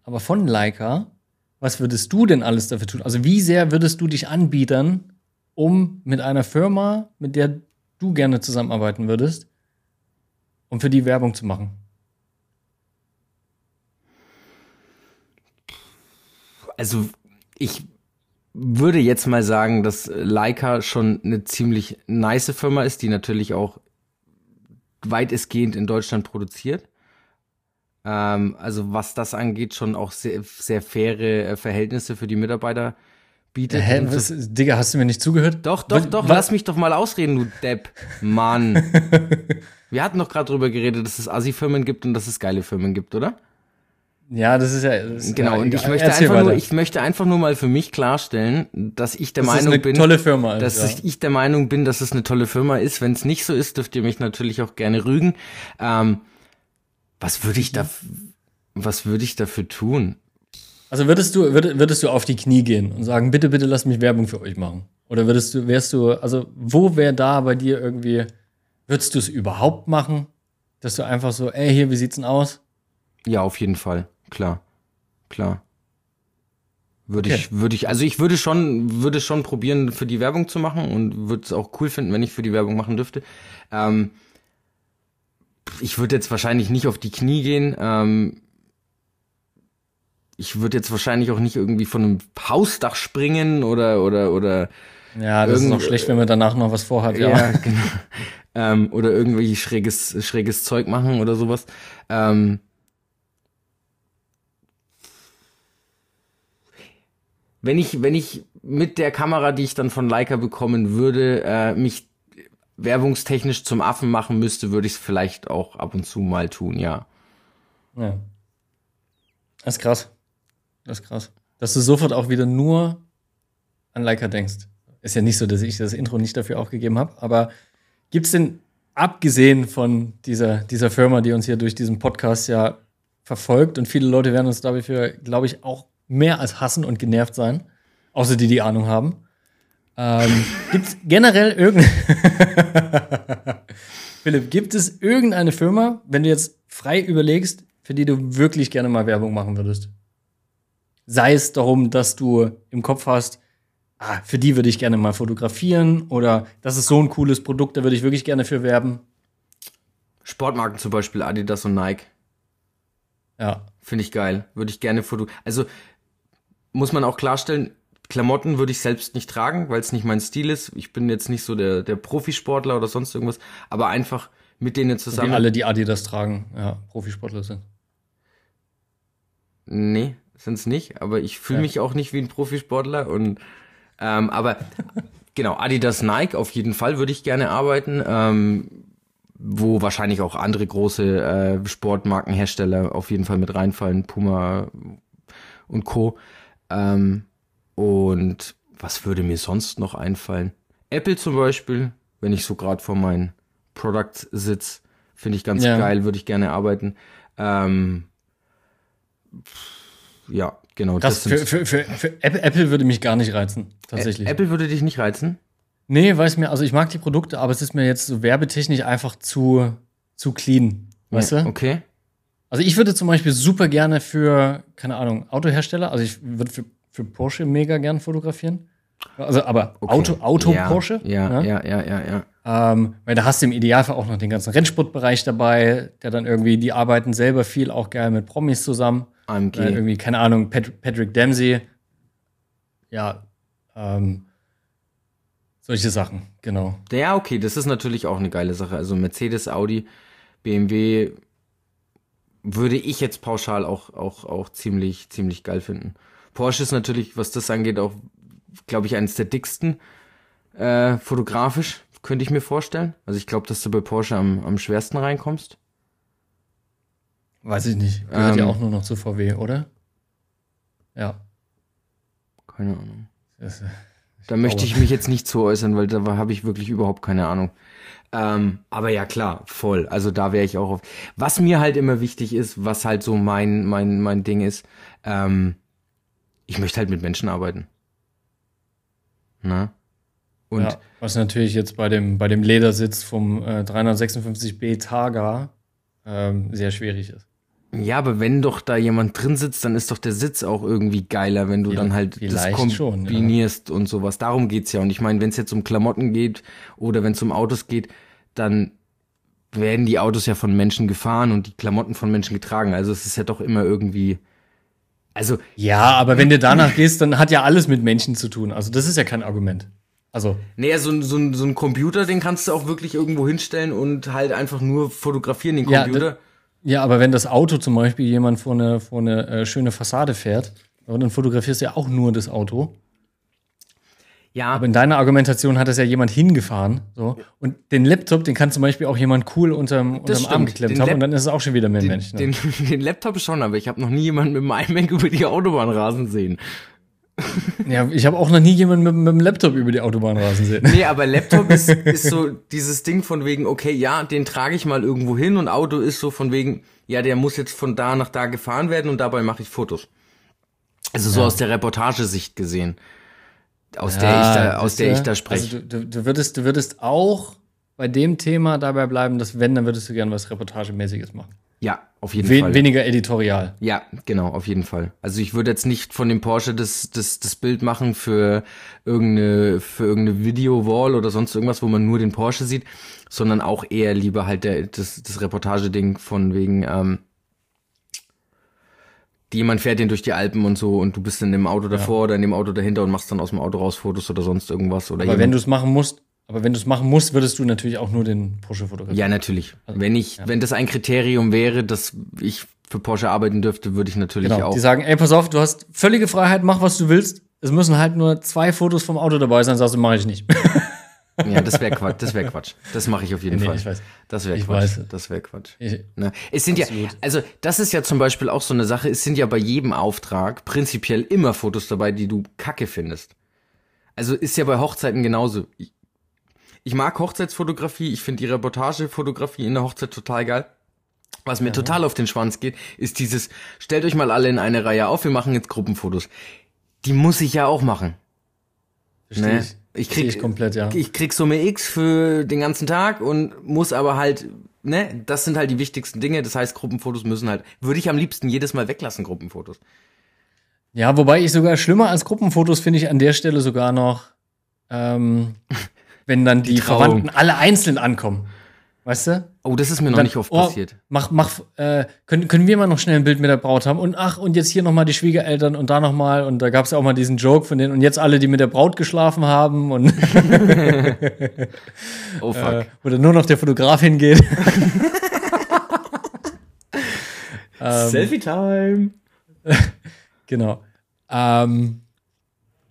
aber von Leica, was würdest du denn alles dafür tun? Also wie sehr würdest du dich anbietern, um mit einer Firma, mit der du gerne zusammenarbeiten würdest, um für die Werbung zu machen? Also, ich würde jetzt mal sagen, dass Leica schon eine ziemlich nice Firma ist, die natürlich auch weitestgehend in Deutschland produziert. Ähm, also, was das angeht, schon auch sehr, sehr faire äh, Verhältnisse für die Mitarbeiter bietet. Hä, was, Digga, hast du mir nicht zugehört? Doch, doch, Was- doch, was- lass mich doch mal ausreden, du Depp. Mann. [LAUGHS] Wir hatten doch gerade drüber geredet, dass es Assi-Firmen gibt und dass es geile Firmen gibt, oder? Ja, das ist ja. Das Genau, und ich möchte, einfach nur, ich möchte einfach nur mal für mich klarstellen, dass ich der das Meinung bin, Firma. dass ja. ich der Meinung bin, dass es eine tolle Firma ist. Wenn es nicht so ist, dürft ihr mich natürlich auch gerne rügen. Ähm, was würde ich da, was würde ich dafür tun? Also würdest du, würd, würdest du auf die Knie gehen und sagen, bitte, bitte lass mich Werbung für euch machen? Oder würdest du, wärst du, also wo wäre da bei dir irgendwie, würdest du es überhaupt machen? Dass du einfach so, ey, hier, wie sieht's denn aus? Ja, auf jeden Fall. Klar. Klar. Würde Okay. ich, würde ich, also ich würde schon, würde schon probieren, für die Werbung zu machen und würde es auch cool finden, wenn ich für die Werbung machen dürfte. Ähm, ich würde jetzt wahrscheinlich nicht auf die Knie gehen. Ähm, ich würde jetzt wahrscheinlich auch nicht irgendwie von einem Hausdach springen oder, oder, oder, Ja, das ist noch schlecht, wenn man danach noch was vorhat, ja. [LAUGHS] genau. ähm, oder irgendwie schräges, schräges Zeug machen oder sowas. Ähm, wenn ich, wenn ich mit der Kamera, die ich dann von Leica bekommen würde, äh, mich werbungstechnisch zum Affen machen müsste, würde ich es vielleicht auch ab und zu mal tun, ja. ja. Das ist krass. Das ist krass. Dass du sofort auch wieder nur an Leica denkst. Ist ja nicht so, dass ich das Intro nicht dafür aufgegeben habe, aber gibt's denn, abgesehen von dieser, dieser Firma, die uns hier durch diesen Podcast ja verfolgt und viele Leute werden uns dafür, glaube ich, auch mehr als hassen und genervt sein, außer die, die Ahnung haben. Ähm, gibt's generell irgendeine [LAUGHS] Philipp, gibt es irgendeine Firma, wenn du jetzt frei überlegst, für die du wirklich gerne mal Werbung machen würdest? Sei es darum, dass du im Kopf hast, ah, für die würde ich gerne mal fotografieren oder das ist so ein cooles Produkt, da würde ich wirklich gerne für werben. Sportmarken zum Beispiel Adidas und Nike. Ja, Finde ich geil. Würde ich gerne Foto. Also muss man auch klarstellen, Klamotten würde ich selbst nicht tragen, weil es nicht mein Stil ist. Ich bin jetzt nicht so der, der Profisportler oder sonst irgendwas, aber einfach mit denen zusammen. alle, die Adidas tragen, ja, Profisportler sind. Nee, sind's nicht, aber ich fühle Ja. mich auch nicht wie ein Profisportler und ähm, aber [LAUGHS] genau, Adidas Nike auf jeden Fall würde ich gerne arbeiten. Ähm, wo wahrscheinlich auch andere große äh, Sportmarkenhersteller auf jeden Fall mit reinfallen, Puma und Co. Ähm, und was würde mir sonst noch einfallen? Apple zum Beispiel, wenn ich so gerade vor meinen Products sitz, finde ich ganz Ja. geil, würde ich gerne arbeiten. Ähm, ja, genau. Krass, das für, für, für, für Apple, Apple würde mich gar nicht reizen, tatsächlich. Apple würde dich nicht reizen? Nee, weiß mir, also ich mag die Produkte, aber es ist mir jetzt so werbetechnisch einfach zu, zu clean. Weißt Ja, du? Okay. Also ich würde zum Beispiel super gerne für, keine Ahnung, Autohersteller, also ich würde für, für Porsche mega gern fotografieren. Also, aber okay. Auto, Auto ja, Porsche. Ja, ne? ja, ja, ja, ja. Ähm, weil da hast du im Idealfall auch noch den ganzen Rennsportbereich dabei, der dann irgendwie, die arbeiten selber viel auch geil mit Promis zusammen. AMG. Äh, irgendwie, keine Ahnung, Pat Patrick Dempsey. Ja, ähm, solche Sachen, genau. Ja, okay, das ist natürlich auch eine geile Sache. Also Mercedes, Audi, BMW würde ich jetzt pauschal auch, auch, auch ziemlich, ziemlich geil finden. Porsche ist natürlich, was das angeht, auch, glaube ich, eines der dicksten äh, fotografisch, könnte ich mir vorstellen. Also ich glaube, dass du bei Porsche am, am schwersten reinkommst. Weiß ich nicht. Gehört ja Ähm. auch nur noch zu VW, oder? Ja. Keine Ahnung. Äh, Da möchte glaube- ich mich jetzt nicht zu äußern, weil da habe ich wirklich überhaupt keine Ahnung. Ähm, aber ja, klar, voll. Also da wäre ich auch auf. Was mir halt immer wichtig ist, was halt so mein, mein, mein Ding ist, ähm, ich möchte halt mit Menschen arbeiten. Na? Und ja, was natürlich jetzt bei dem, bei dem Ledersitz vom äh, 356B Targa ähm, sehr schwierig ist. ja, aber wenn doch da jemand drin sitzt, dann ist doch der Sitz auch irgendwie geiler, wenn du Ja, dann halt das vielleicht schon, ja. kombinierst und sowas. Darum geht's ja. Und ich meine, wenn es jetzt um Klamotten geht oder wenn es um Autos geht, dann werden die Autos ja von Menschen gefahren und die Klamotten von Menschen getragen. Also es ist ja doch immer irgendwie. Also, Ja, aber wenn du danach gehst, dann hat ja alles mit Menschen zu tun. Also das ist ja kein Argument. Also, naja, so, ein- so, ein- so ein Computer, den kannst du auch wirklich irgendwo hinstellen und halt einfach nur fotografieren, den Ja, Computer. ja, aber wenn das Auto zum Beispiel jemand vor eine, vor eine äh, schöne Fassade fährt, ja, dann fotografierst du ja auch nur das Auto. Ja, Aber in deiner Argumentation hat es ja jemand hingefahren. So. Und den Laptop, den kann zum Beispiel auch jemand cool unterm, unterm Arm geklemmt Den haben Lap- und dann ist es auch schon wieder mehr den, Mensch. Ne? den, [LAUGHS] den Laptop schon, aber ich habe noch nie jemanden mit einem iMac [LAUGHS] über die Autobahn rasen sehen. [LAUGHS] Ja, ich habe auch noch nie jemanden mit, mit dem Laptop über die Autobahn rasen sehen. Nee, aber Laptop ist, ist so dieses Ding von wegen, okay, ja, den trage ich mal irgendwo hin und Auto ist so von wegen, ja, der muss jetzt von da nach da gefahren werden und dabei mache ich Fotos. Also so Ja. aus der Reportagesicht gesehen. Aus der ich da, aus der du? ich da spreche. Also du, du, du, würdest, du würdest auch bei dem Thema dabei bleiben, dass wenn, dann würdest du gerne was Reportagemäßiges machen. ja, auf jeden Wen, Fall. weniger editorial. Ja, genau, auf jeden Fall. Also ich würde jetzt nicht von dem Porsche das, das, das Bild machen für irgendeine, für irgendeine Video-Wall oder sonst irgendwas, wo man nur den Porsche sieht, sondern auch eher lieber halt der, das, das Reportageding von wegen, ähm, jemand fährt den durch die Alpen und so und du bist in dem Auto davor oder in dem Auto dahinter und machst dann aus dem Auto raus Fotos oder sonst irgendwas oder Aber wenn du es machen musst, aber wenn du es machen musst, würdest du natürlich auch nur den Porsche fotografieren. ja, natürlich. Wenn ich, wenn das ein Kriterium wäre, dass ich für Porsche arbeiten dürfte, würde ich natürlich Genau. auch. Die sagen, ey, pass auf, du hast völlige Freiheit, mach was du willst. Es müssen halt nur zwei Fotos vom Auto dabei sein, sagst du, mache ich nicht. [LAUGHS] Ja, das wäre Quatsch. Das wäre Quatsch. Das mache ich auf jeden Nee, Fall. ich weiß. Das wäre Quatsch. weiß. Das wäre Quatsch. Ich- Ne? Es sind ja, Absolut. also das ist ja zum Beispiel auch so eine Sache. Es sind ja bei jedem Auftrag prinzipiell immer Fotos dabei, die du Kacke findest. Also ist ja bei Hochzeiten genauso. Ich, ich mag Hochzeitsfotografie. Ich finde die Reportagefotografie in der Hochzeit total geil. Was mir total auf den Schwanz geht, ist dieses, stellt euch mal alle in eine Reihe auf, wir machen jetzt Gruppenfotos. Die muss ich ja auch machen. Verstehe Ne? ich. Ich krieg, ich komplett, ja. ich krieg Summe X für den ganzen Tag und muss aber halt, ne, das sind halt die wichtigsten Dinge. Das heißt, Gruppenfotos müssen halt, würde ich am liebsten jedes Mal weglassen, Gruppenfotos. Ja, wobei ich sogar schlimmer als Gruppenfotos finde ich an der Stelle sogar noch, ähm, [LAUGHS] wenn dann die, Trauung. Verwandten alle einzeln ankommen. Weißt du? Oh, das ist mir noch Dann, nicht oft oh, passiert. Mach, mach, äh, können, können wir mal noch schnell ein Bild mit der Braut haben? Und ach, und jetzt hier nochmal die Schwiegereltern und da nochmal. Und da gab es ja auch mal diesen Joke von denen. Und jetzt alle, die mit der Braut geschlafen haben und [LAUGHS] Oh fuck. äh, wo dann nur noch der Fotograf hingeht. [LAUGHS] ähm, Selfie-Time. [LAUGHS] Genau. Ähm,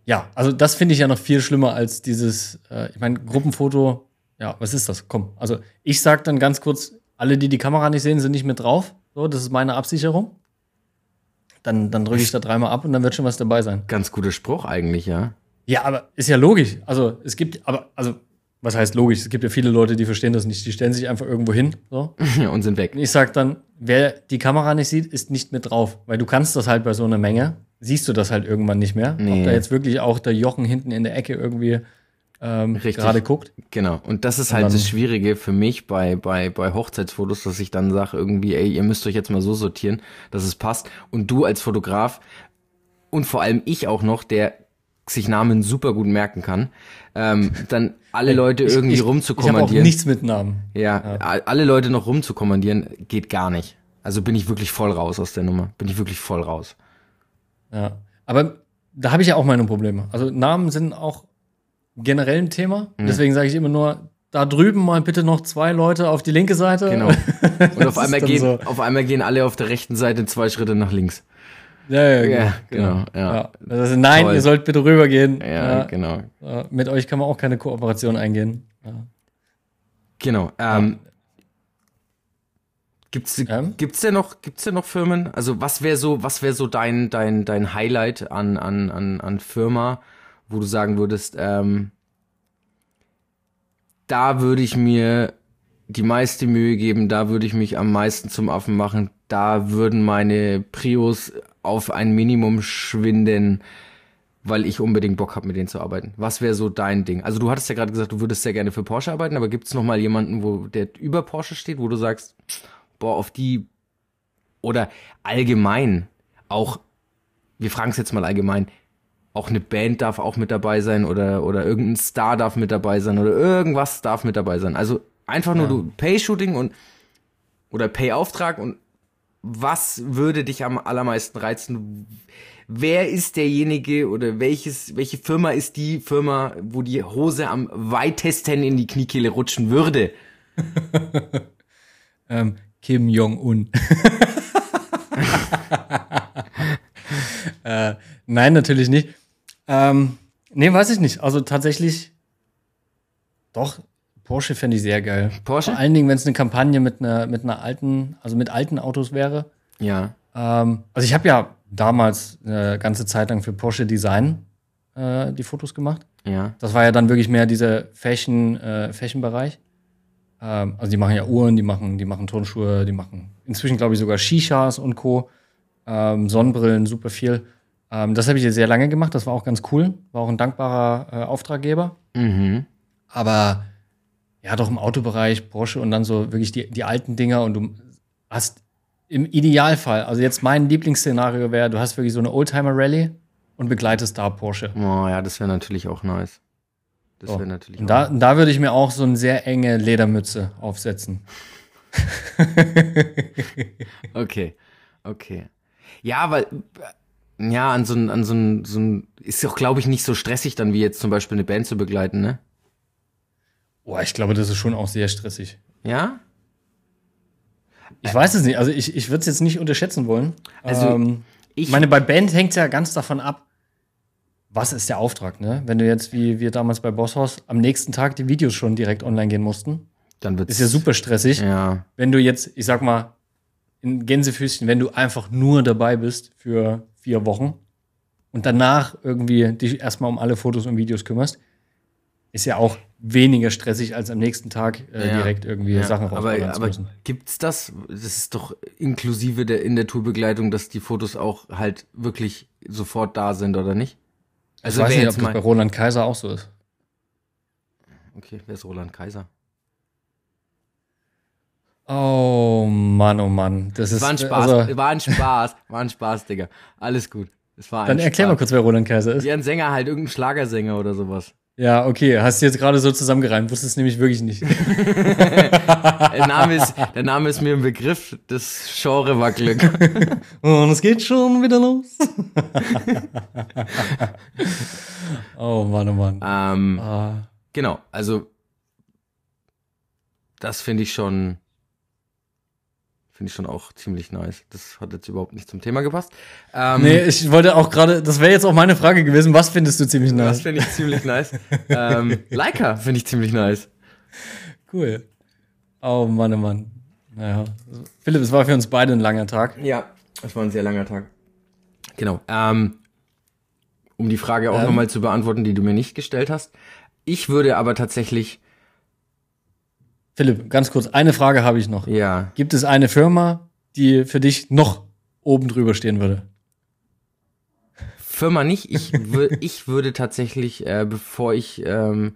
ja, also das finde ich ja noch viel schlimmer als dieses, äh, ich meine, Gruppenfoto, ja, was ist das? Komm, also ich sag dann ganz kurz, alle, die die Kamera nicht sehen, sind nicht mit drauf. So, das ist meine Absicherung. Dann, dann drücke ich da dreimal ab und dann wird schon was dabei sein. Ganz guter Spruch eigentlich, ja. Ja, aber ist ja logisch. Also es gibt, aber, also was heißt logisch? Es gibt ja viele Leute, die verstehen das nicht. Die stellen sich einfach irgendwo hin. So. [LAUGHS] und sind weg. Und ich sag dann, wer die Kamera nicht sieht, ist nicht mit drauf. Weil du kannst das halt bei so einer Menge, siehst du das halt irgendwann nicht mehr. Nee. Ob da jetzt wirklich auch der Jochen hinten in der Ecke irgendwie ähm, Richtig. gerade guckt. Genau. Und das ist halt das Schwierige für mich bei, bei, bei Hochzeitsfotos, dass ich dann sage irgendwie, ey, ihr müsst euch jetzt mal so sortieren, dass es passt. Und du als Fotograf und vor allem ich auch noch, der sich Namen super gut merken kann, ähm, dann alle Leute irgendwie ich, Ich habe auch rumzukommandieren. nichts mit Namen. ja, a- alle Leute noch rumzukommandieren, geht gar nicht. Also bin ich wirklich voll raus aus der Nummer. Bin ich wirklich voll raus. Ja. Aber da habe ich ja auch meine Probleme. Also Namen sind auch generell ein Thema. Mhm. Deswegen sage ich immer nur, da drüben mal bitte noch zwei Leute auf die linke Seite. Genau. [LAUGHS] Und auf einmal, gehen, so. auf einmal gehen alle auf der rechten Seite zwei Schritte nach links. Ja, ja, Ja, genau, ja. Ja. Also, nein, Toll. ihr sollt bitte rübergehen. Ja, genau. Mit euch kann man auch keine Kooperation eingehen. Genau. Ähm, Gibt's, Ähm? gibt's denn noch, gibt's denn noch Firmen? Also was wäre so, was wäre so dein, dein, dein Highlight an, an, an, an Firma, wo du sagen würdest, ähm, da würde ich mir die meiste Mühe geben, da würde ich mich am meisten zum Affen machen, da würden meine Prios auf ein Minimum schwinden, weil ich unbedingt Bock habe, mit denen zu arbeiten. Was wäre so dein Ding? Also du hattest ja gerade gesagt, du würdest sehr gerne für Porsche arbeiten, aber gibt's noch mal jemanden, wo der über Porsche steht, wo du sagst, boah, auf die oder allgemein auch, wir fragen es jetzt mal allgemein, auch eine Band darf auch mit dabei sein oder oder irgendein Star darf mit dabei sein oder irgendwas darf mit dabei sein. Also einfach nur Ja. du Pay-Shooting und oder Pay-Auftrag und was würde dich am allermeisten reizen? Wer ist derjenige oder welches, welche Firma ist die Firma, wo die Hose am weitesten in die Kniekehle rutschen würde? [LAUGHS] Ähm, Kim Jong-un. [LAUGHS] äh, nein, natürlich nicht. Ähm, nee, weiß ich nicht. Also tatsächlich, doch, Porsche fände ich sehr geil. Porsche? Vor allen Dingen, wenn es eine Kampagne mit einer, mit einer alten, also mit alten Autos wäre. Ja. Ähm, also ich habe ja damals eine ganze Zeit lang für Porsche Design äh, die Fotos gemacht. Ja. Das war ja dann wirklich mehr dieser Fashion, äh, Fashion-Bereich. Ähm, also die machen ja Uhren, die machen, die machen Turnschuhe, die machen inzwischen, glaube ich, sogar Shishas und Co. Ähm, Sonnenbrillen, super viel. Ähm, das habe ich sehr lange gemacht, das war auch ganz cool. War auch ein dankbarer äh, Auftraggeber. Mhm. Aber ja, doch im Autobereich, Porsche und dann so wirklich die, die alten Dinger und du hast im Idealfall, also jetzt mein Lieblingsszenario wäre, du hast wirklich so eine Oldtimer-Rallye und begleitest da Porsche. Oh ja, das wäre natürlich auch nice. Das So. wäre natürlich Und da, da würde ich mir auch so eine sehr enge Ledermütze aufsetzen. [LAUGHS] Okay, okay. Ja, weil ja, an so ein, an so ein, so ein ist auch, glaube ich, nicht so stressig dann wie jetzt zum Beispiel eine Band zu begleiten, ne? Boah, ich glaube, das ist schon auch sehr stressig. Ja? Ich weiß es nicht, also ich, ich würde es jetzt nicht unterschätzen wollen. Also, ähm, Ich meine, bei Band hängt es ja ganz davon ab, was ist der Auftrag, ne? Wenn du jetzt, wie wir damals bei Bosshaus, am nächsten Tag die Videos schon direkt online gehen mussten, dann wird's ist ja super stressig. Ja, Wenn du jetzt, ich sag mal, in Gänsefüßchen, wenn du einfach nur dabei bist für vier Wochen und danach irgendwie dich erstmal um alle Fotos und Videos kümmerst, ist ja auch weniger stressig, als am nächsten Tag äh, Ja. direkt irgendwie ja. Sachen aber, rausballern zu aber müssen. gibt's das? Das ist doch inklusive der in der Tourbegleitung, dass die Fotos auch halt wirklich sofort da sind, oder nicht? Also ich weiß nicht, ob das bei Roland Kaiser auch so ist. Okay, wer ist Roland Kaiser? Oh Mann, oh Mann. Das ist War ein Spaß, Also, war ein Spaß, war ein Spaß, Digga. Alles gut. Es war ein dann erklär mal kurz, wer Roland Kaiser ist. Ja, ein Sänger halt, irgendein Schlagersänger oder sowas. Ja, okay. Hast du jetzt gerade so zusammengereimt. Wusstest nämlich wirklich nicht. [LAUGHS] Der Name ist, der Name ist mir ein Begriff, das Genre war Glück. [LAUGHS] Und es geht schon wieder los. [LAUGHS] oh Mann, oh Mann. ähm, Ah. genau, also das finde ich schon, finde ich schon auch ziemlich nice. Das hat jetzt überhaupt nicht zum Thema gepasst. Ähm, Nee, ich wollte auch gerade, das wäre jetzt auch meine Frage gewesen, was findest du ziemlich Das nice? finde ich ziemlich nice. [LAUGHS] ähm, Leica finde ich ziemlich nice. Cool. Oh Mann, oh Mann. Naja. Philipp, es war für uns beide ein langer Tag. Ja, es war ein sehr langer Tag. Genau. Ähm, um die Frage auch Ähm. nochmal zu beantworten, die du mir nicht gestellt hast. Ich würde aber tatsächlich Philipp, ganz kurz, eine Frage habe ich noch. Ja. Gibt es eine Firma, die für dich noch oben drüber stehen würde? Firma nicht. Ich, wür [LAUGHS] ich würde tatsächlich, äh, bevor ich ähm,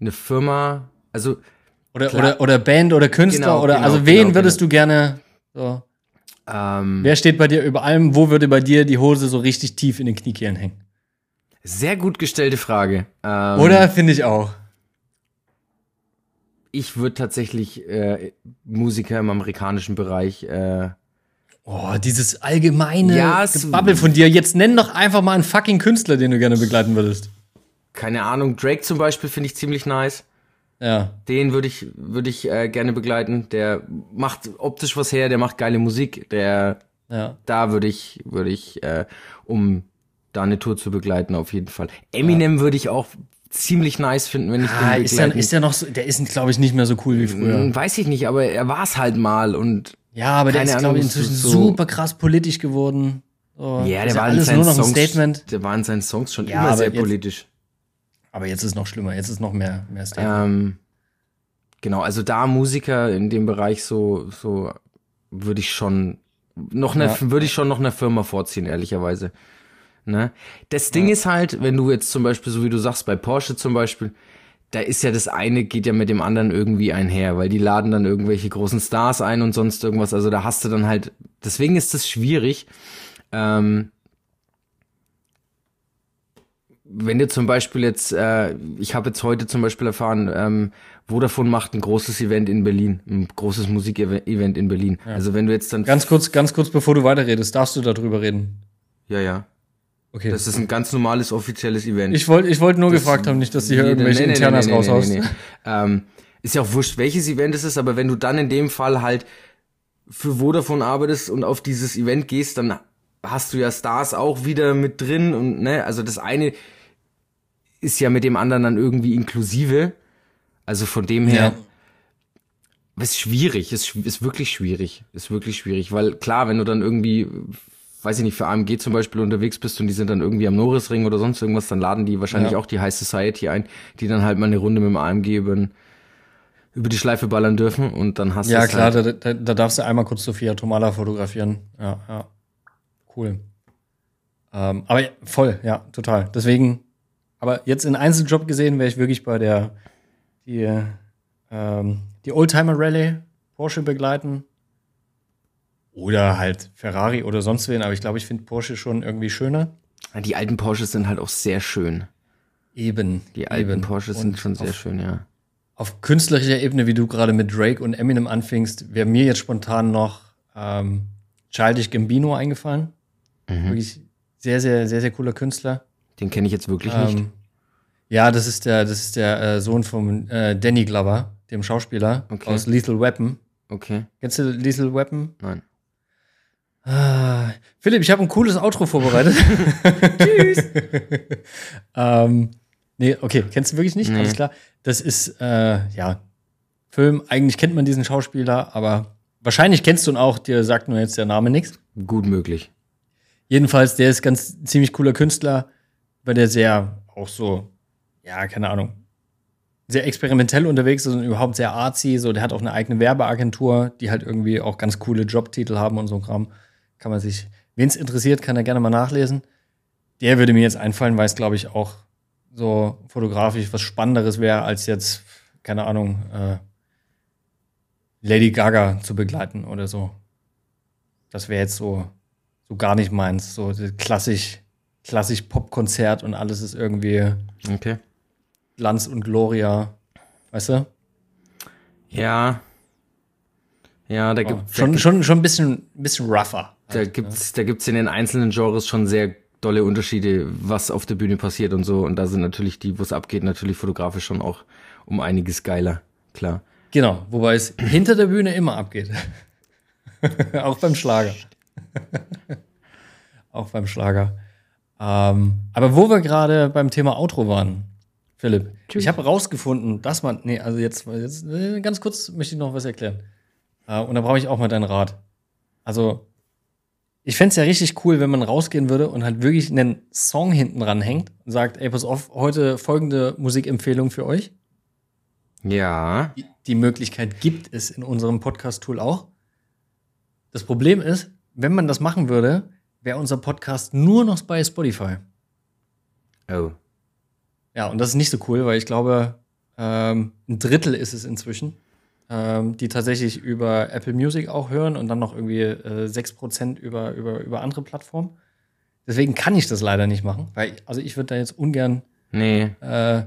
eine Firma, also Oder, Klar. oder, oder Band oder Künstler Genau, oder genau, also wen genau, würdest du gerne so, ähm, Wer steht bei dir über allem? Wo würde bei dir die Hose so richtig tief in den Kniekehlen hängen? sehr gut gestellte Frage. Ähm, Oder finde ich auch. Ich würde tatsächlich äh, Musiker im amerikanischen Bereich. Äh, Oh, dieses allgemeine Ja, Gebabbel von dir. Jetzt nenn doch einfach mal einen fucking Künstler, den du gerne begleiten würdest. keine Ahnung, Drake zum Beispiel finde ich ziemlich nice. Ja. Den würde ich, würde ich äh, gerne begleiten. Der macht optisch was her, der macht geile Musik. Der, Ja. da würde ich, würde ich, äh, um da eine Tour zu begleiten, auf jeden Fall. Eminem würde ich auch ziemlich nice finden, wenn ich Ah, den ist der, begleiten. ist der noch so, der ist, glaube ich, nicht mehr so cool wie früher. Hm, Weiß ich nicht, aber er war es halt mal und Ja, aber der ist, glaube ich, inzwischen so- super krass politisch geworden. So, ja, der war in alles seinen nur noch ein Songs, Statement. Der war in seinen Songs schon Ja, immer sehr jetzt- politisch. Aber jetzt ist noch schlimmer. Jetzt ist noch mehr, mehr Statement. Ähm, genau, also da Musiker in dem Bereich so, so würde ich schon noch eine, Ja. würde ich schon noch eine Firma vorziehen, ehrlicherweise. Ne? Das Ding ist halt, wenn du jetzt zum Beispiel, so wie du sagst, bei Porsche zum Beispiel, da ist ja das eine geht ja mit dem anderen irgendwie einher, weil die laden dann irgendwelche großen Stars ein und sonst irgendwas. Also da hast du dann halt, deswegen ist das schwierig. Ähm, wenn du zum Beispiel jetzt, äh, ich habe jetzt heute zum Beispiel erfahren, ähm, Vodafone macht ein großes Event in Berlin, ein großes Musikevent in Berlin. Also wenn du jetzt dann Ganz kurz, ganz kurz, bevor du weiterredest, darfst du darüber reden. ja ja, Okay. das ist ein ganz normales offizielles Event. ich wollte ich wollte nur Das- gefragt haben, nicht, dass du hier Jeder- irgendwelche nee, nee, Internas nee, nee, raushaust. nee, nee, nee. Ähm, ist ja auch wurscht, welches Event es ist, aber wenn du dann in dem Fall halt für Vodafone arbeitest und auf dieses Event gehst, dann hast du ja Stars auch wieder mit drin und ne, also das eine ist ja mit dem anderen dann irgendwie inklusive. Also von dem her, Ja. ist schwierig, ist, ist wirklich schwierig, ist wirklich schwierig, weil klar, wenn du dann irgendwie, weiß ich nicht, für AMG zum Beispiel unterwegs bist und die sind dann irgendwie am Norrisring oder sonst irgendwas, dann laden die wahrscheinlich Ja. auch die High Society ein, die dann halt mal eine Runde mit dem AMG über, über die Schleife ballern dürfen und dann hast du Ja, klar, halt, da, da, da darfst du einmal kurz Sophia Tomala fotografieren. Ja, ja. Cool. Ähm, aber voll, ja, total. Deswegen, aber jetzt in Einzeljob gesehen, wäre ich wirklich bei der, die, ähm, die Oldtimer Rallye Porsche begleiten. Oder halt Ferrari oder sonst wen, aber ich glaube, ich finde Porsche schon irgendwie schöner. die alten Porsches sind halt auch sehr schön. Eben. Die alten eben. Porsches Und sind schon sehr auf, schön, ja. Auf künstlerischer Ebene, wie du gerade mit Drake und Eminem anfingst, wäre mir jetzt spontan noch ähm, Childish Gambino eingefallen. Mhm. Wirklich sehr, sehr, sehr, sehr cooler Künstler. Den kenne ich jetzt wirklich nicht. Ähm, ja, das ist der, das ist der äh, Sohn von äh, Danny Glover, dem Schauspieler Okay. aus Lethal Weapon. Okay, Kennst du Lethal Weapon? nein. Ah, Philipp, ich habe ein cooles Outro vorbereitet. [LAUGHS] Tschüss. [LAUGHS] ähm, nee, okay, kennst du wirklich nicht? Nee. Alles klar. Das ist, äh, ja, Film. Eigentlich kennt man diesen Schauspieler, aber wahrscheinlich kennst du ihn auch. Dir sagt nur jetzt der Name nichts. Gut möglich. Jedenfalls, der ist ganz ziemlich cooler Künstler, weil der sehr auch so, ja, keine Ahnung, sehr experimentell unterwegs ist und überhaupt sehr artsy. So, der hat auch eine eigene Werbeagentur, die halt irgendwie auch ganz coole Jobtitel haben und so ein Kram. Kann man sich, wen es interessiert, kann er gerne mal nachlesen. Der würde mir jetzt einfallen, weil es, glaube ich, auch so fotografisch was Spannenderes wäre, als jetzt, keine Ahnung, äh, Lady Gaga zu begleiten oder so. Das wäre jetzt so, so gar nicht meins. So klassisch, klassisch Popkonzert und alles ist irgendwie Okay. Glanz und Gloria. Weißt du? Ja. Ja, da gibt Schon, schon, schon ein bisschen, ein bisschen rougher. Da gibt's, da gibt's in den einzelnen Genres schon sehr dolle Unterschiede, was auf der Bühne passiert und so. Und da sind natürlich die, wo es abgeht, natürlich fotografisch schon auch um einiges geiler. Klar. Genau, wobei es hinter der Bühne immer abgeht. [LAUGHS] Auch beim Schlager. [LAUGHS] Auch beim Schlager. Ähm, aber wo wir gerade beim Thema Outro waren, Philipp, ich habe rausgefunden, dass man, nee, also jetzt, jetzt äh, ganz kurz möchte ich noch was erklären. Äh, und da brauche ich auch mal deinen Rat. Also, ich fände es ja richtig cool, wenn man rausgehen würde und halt wirklich einen Song hinten dran hängt und sagt, ey, pass auf, heute folgende Musikempfehlung für euch. Ja. Die, die Möglichkeit gibt es in unserem Podcast-Tool auch. Das Problem ist, wenn man das machen würde, wäre unser Podcast nur noch bei Spotify. Oh. Ja, und das ist nicht so cool, weil ich glaube, ähm, ein Drittel ist es inzwischen, ähm, die tatsächlich über Apple Music auch hören und dann noch irgendwie äh, 6% über, über, über andere Plattformen. Deswegen kann ich das leider nicht machen, weil, also ich würde da jetzt ungern Nee. äh,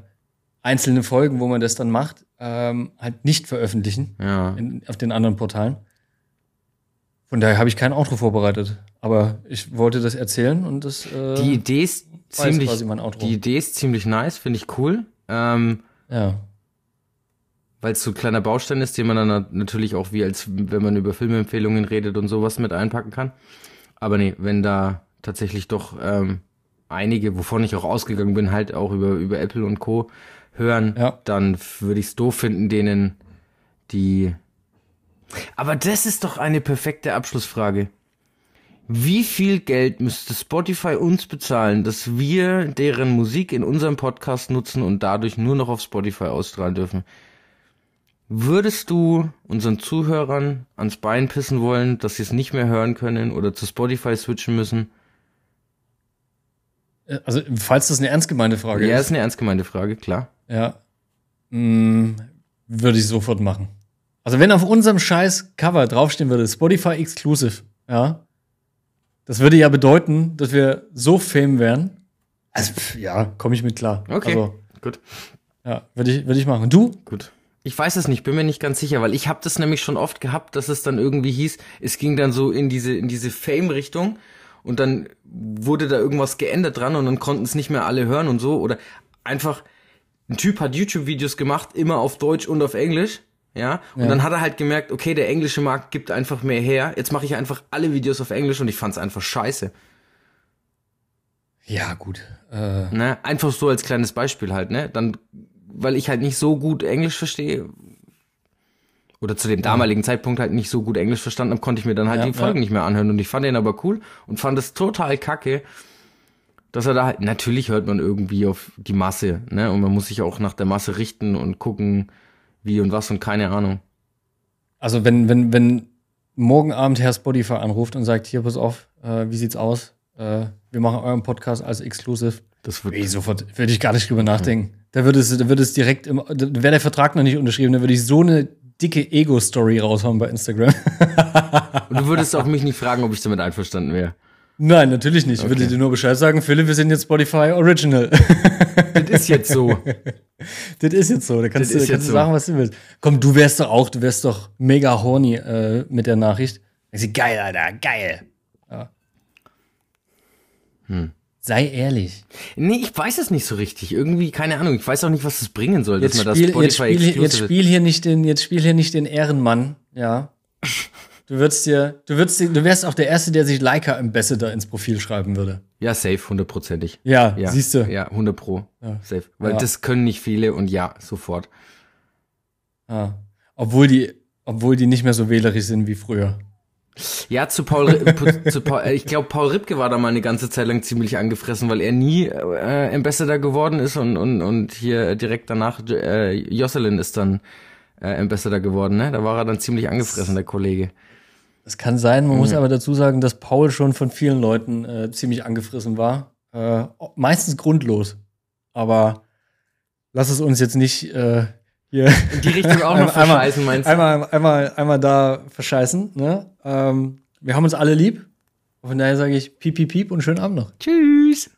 einzelne Folgen, wo man das dann macht, ähm, halt nicht veröffentlichen Ja. in, auf den anderen Portalen. Von daher habe ich kein Outro vorbereitet. Aber ich wollte das erzählen und das äh, Die Idee ist ziemlich, die Idee ist ziemlich nice, finde ich cool. Ähm, ja. Weil es so ein kleiner Baustein ist, den man dann natürlich auch wie als wenn man über Filmempfehlungen redet und sowas mit einpacken kann. Aber nee, wenn da tatsächlich doch ähm, einige, wovon ich auch ausgegangen bin, halt auch über, über Apple und Co. hören, Ja. dann würde ich es doof finden, denen die. Aber das ist doch eine perfekte Abschlussfrage. Wie viel Geld müsste Spotify uns bezahlen, dass wir deren Musik in unserem Podcast nutzen und dadurch nur noch auf Spotify ausstrahlen dürfen? Würdest du unseren Zuhörern ans Bein pissen wollen, dass sie es nicht mehr hören können oder zu Spotify switchen müssen? Äh, Also, falls das eine ernst gemeinte Frage Ja, ist, ist eine ernst gemeinte Frage, klar. ja, mh, würde ich sofort machen. Also, wenn auf unserem scheiß Cover draufstehen würde, Spotify Exclusive, ja, das würde ja bedeuten, dass wir so fame wären. Also, ja, komme ich mit klar. Okay. Also, Gut. ja, würde ich, würde ich machen. Und du? Gut. Ich weiß es nicht, bin mir nicht ganz sicher, weil ich habe das nämlich schon oft gehabt, dass es dann irgendwie hieß, es ging dann so in diese in diese Fame-Richtung und dann wurde da irgendwas geändert dran und dann konnten es nicht mehr alle hören und so oder einfach ein Typ hat YouTube-Videos gemacht, immer auf Deutsch und auf Englisch, ja, und Ja. dann hat er halt gemerkt, okay, der englische Markt gibt einfach mehr her, jetzt mache ich einfach alle Videos auf Englisch und ich fand's einfach scheiße. Ja, gut. Äh, Ne? Einfach so als kleines Beispiel halt, ne? Dann, weil ich halt nicht so gut Englisch verstehe. Oder zu dem damaligen Zeitpunkt halt nicht so gut Englisch verstanden habe, konnte ich mir dann halt Ja, die Folgen ja. nicht mehr anhören. Und ich fand den aber cool und fand es total kacke, dass er da halt, natürlich hört man irgendwie auf die Masse, ne? Und man muss sich auch nach der Masse richten und gucken, wie und was und keine Ahnung. Also wenn, wenn, wenn morgen Abend Herr Spotify anruft und sagt, hier, pass auf, äh, wie sieht's aus? Äh, wir machen euren Podcast als Exclusive. Das wird, Ey, sofort würde ich gar nicht drüber nachdenken. Da würde es, da würde es direkt im, wäre der Vertrag noch nicht unterschrieben, da würde ich so eine dicke Ego-Story raushauen bei Instagram. [LAUGHS] und du würdest auch mich nicht fragen, ob ich damit einverstanden wäre. Nein, natürlich nicht. Ich würde Okay. dir nur Bescheid sagen, Philipp, wir sind jetzt Spotify Original. Das ist jetzt so. [LAUGHS] das ist jetzt so. Da kannst Das du, kannst jetzt du so. sagen, was du willst. Komm, du wärst doch auch, du wärst doch mega horny äh, mit der Nachricht. Ich sag, geil, Alter, geil. Ja. Hm. Sei ehrlich. Nee, ich weiß es nicht so richtig. Irgendwie, keine Ahnung. Ich weiß auch nicht, was das bringen soll, Jetzt dass man das spiel, jetzt, Spotify spiel, jetzt spiel hier nicht den, jetzt spiel hier nicht den Ehrenmann, ja. Du würdest dir, du würdest dir, du wärst auch der Erste, der sich Leica Ambassador ins Profil schreiben würde. Ja, safe, hundertprozentig. Ja, Ja, siehst du. Ja, 100 pro. Safe. Weil Ja. das können nicht viele und ja, sofort. Ja. Obwohl die, obwohl die nicht mehr so wählerisch sind wie früher. Ja, zu Paul, zu Paul äh, ich glaube, Paul Ripke war da mal eine ganze Zeit lang ziemlich angefressen, weil er nie äh, Ambassador geworden ist und, und, und hier direkt danach äh, Jocelyn ist dann äh, Ambassador geworden, ne? Da war er dann ziemlich angefressen, der Kollege. Das kann sein, man Mhm. muss aber dazu sagen, dass Paul schon von vielen Leuten äh, ziemlich angefressen war. Äh, meistens grundlos. Aber lass es uns jetzt nicht äh, hier In die Richtung auch noch Einmal- verscheißen, meinst du? einmal, einmal, einmal da verscheißen. Ne? Ähm, wir haben uns alle lieb. Von daher sage ich piep, piep, piep und schönen Abend noch. Tschüss.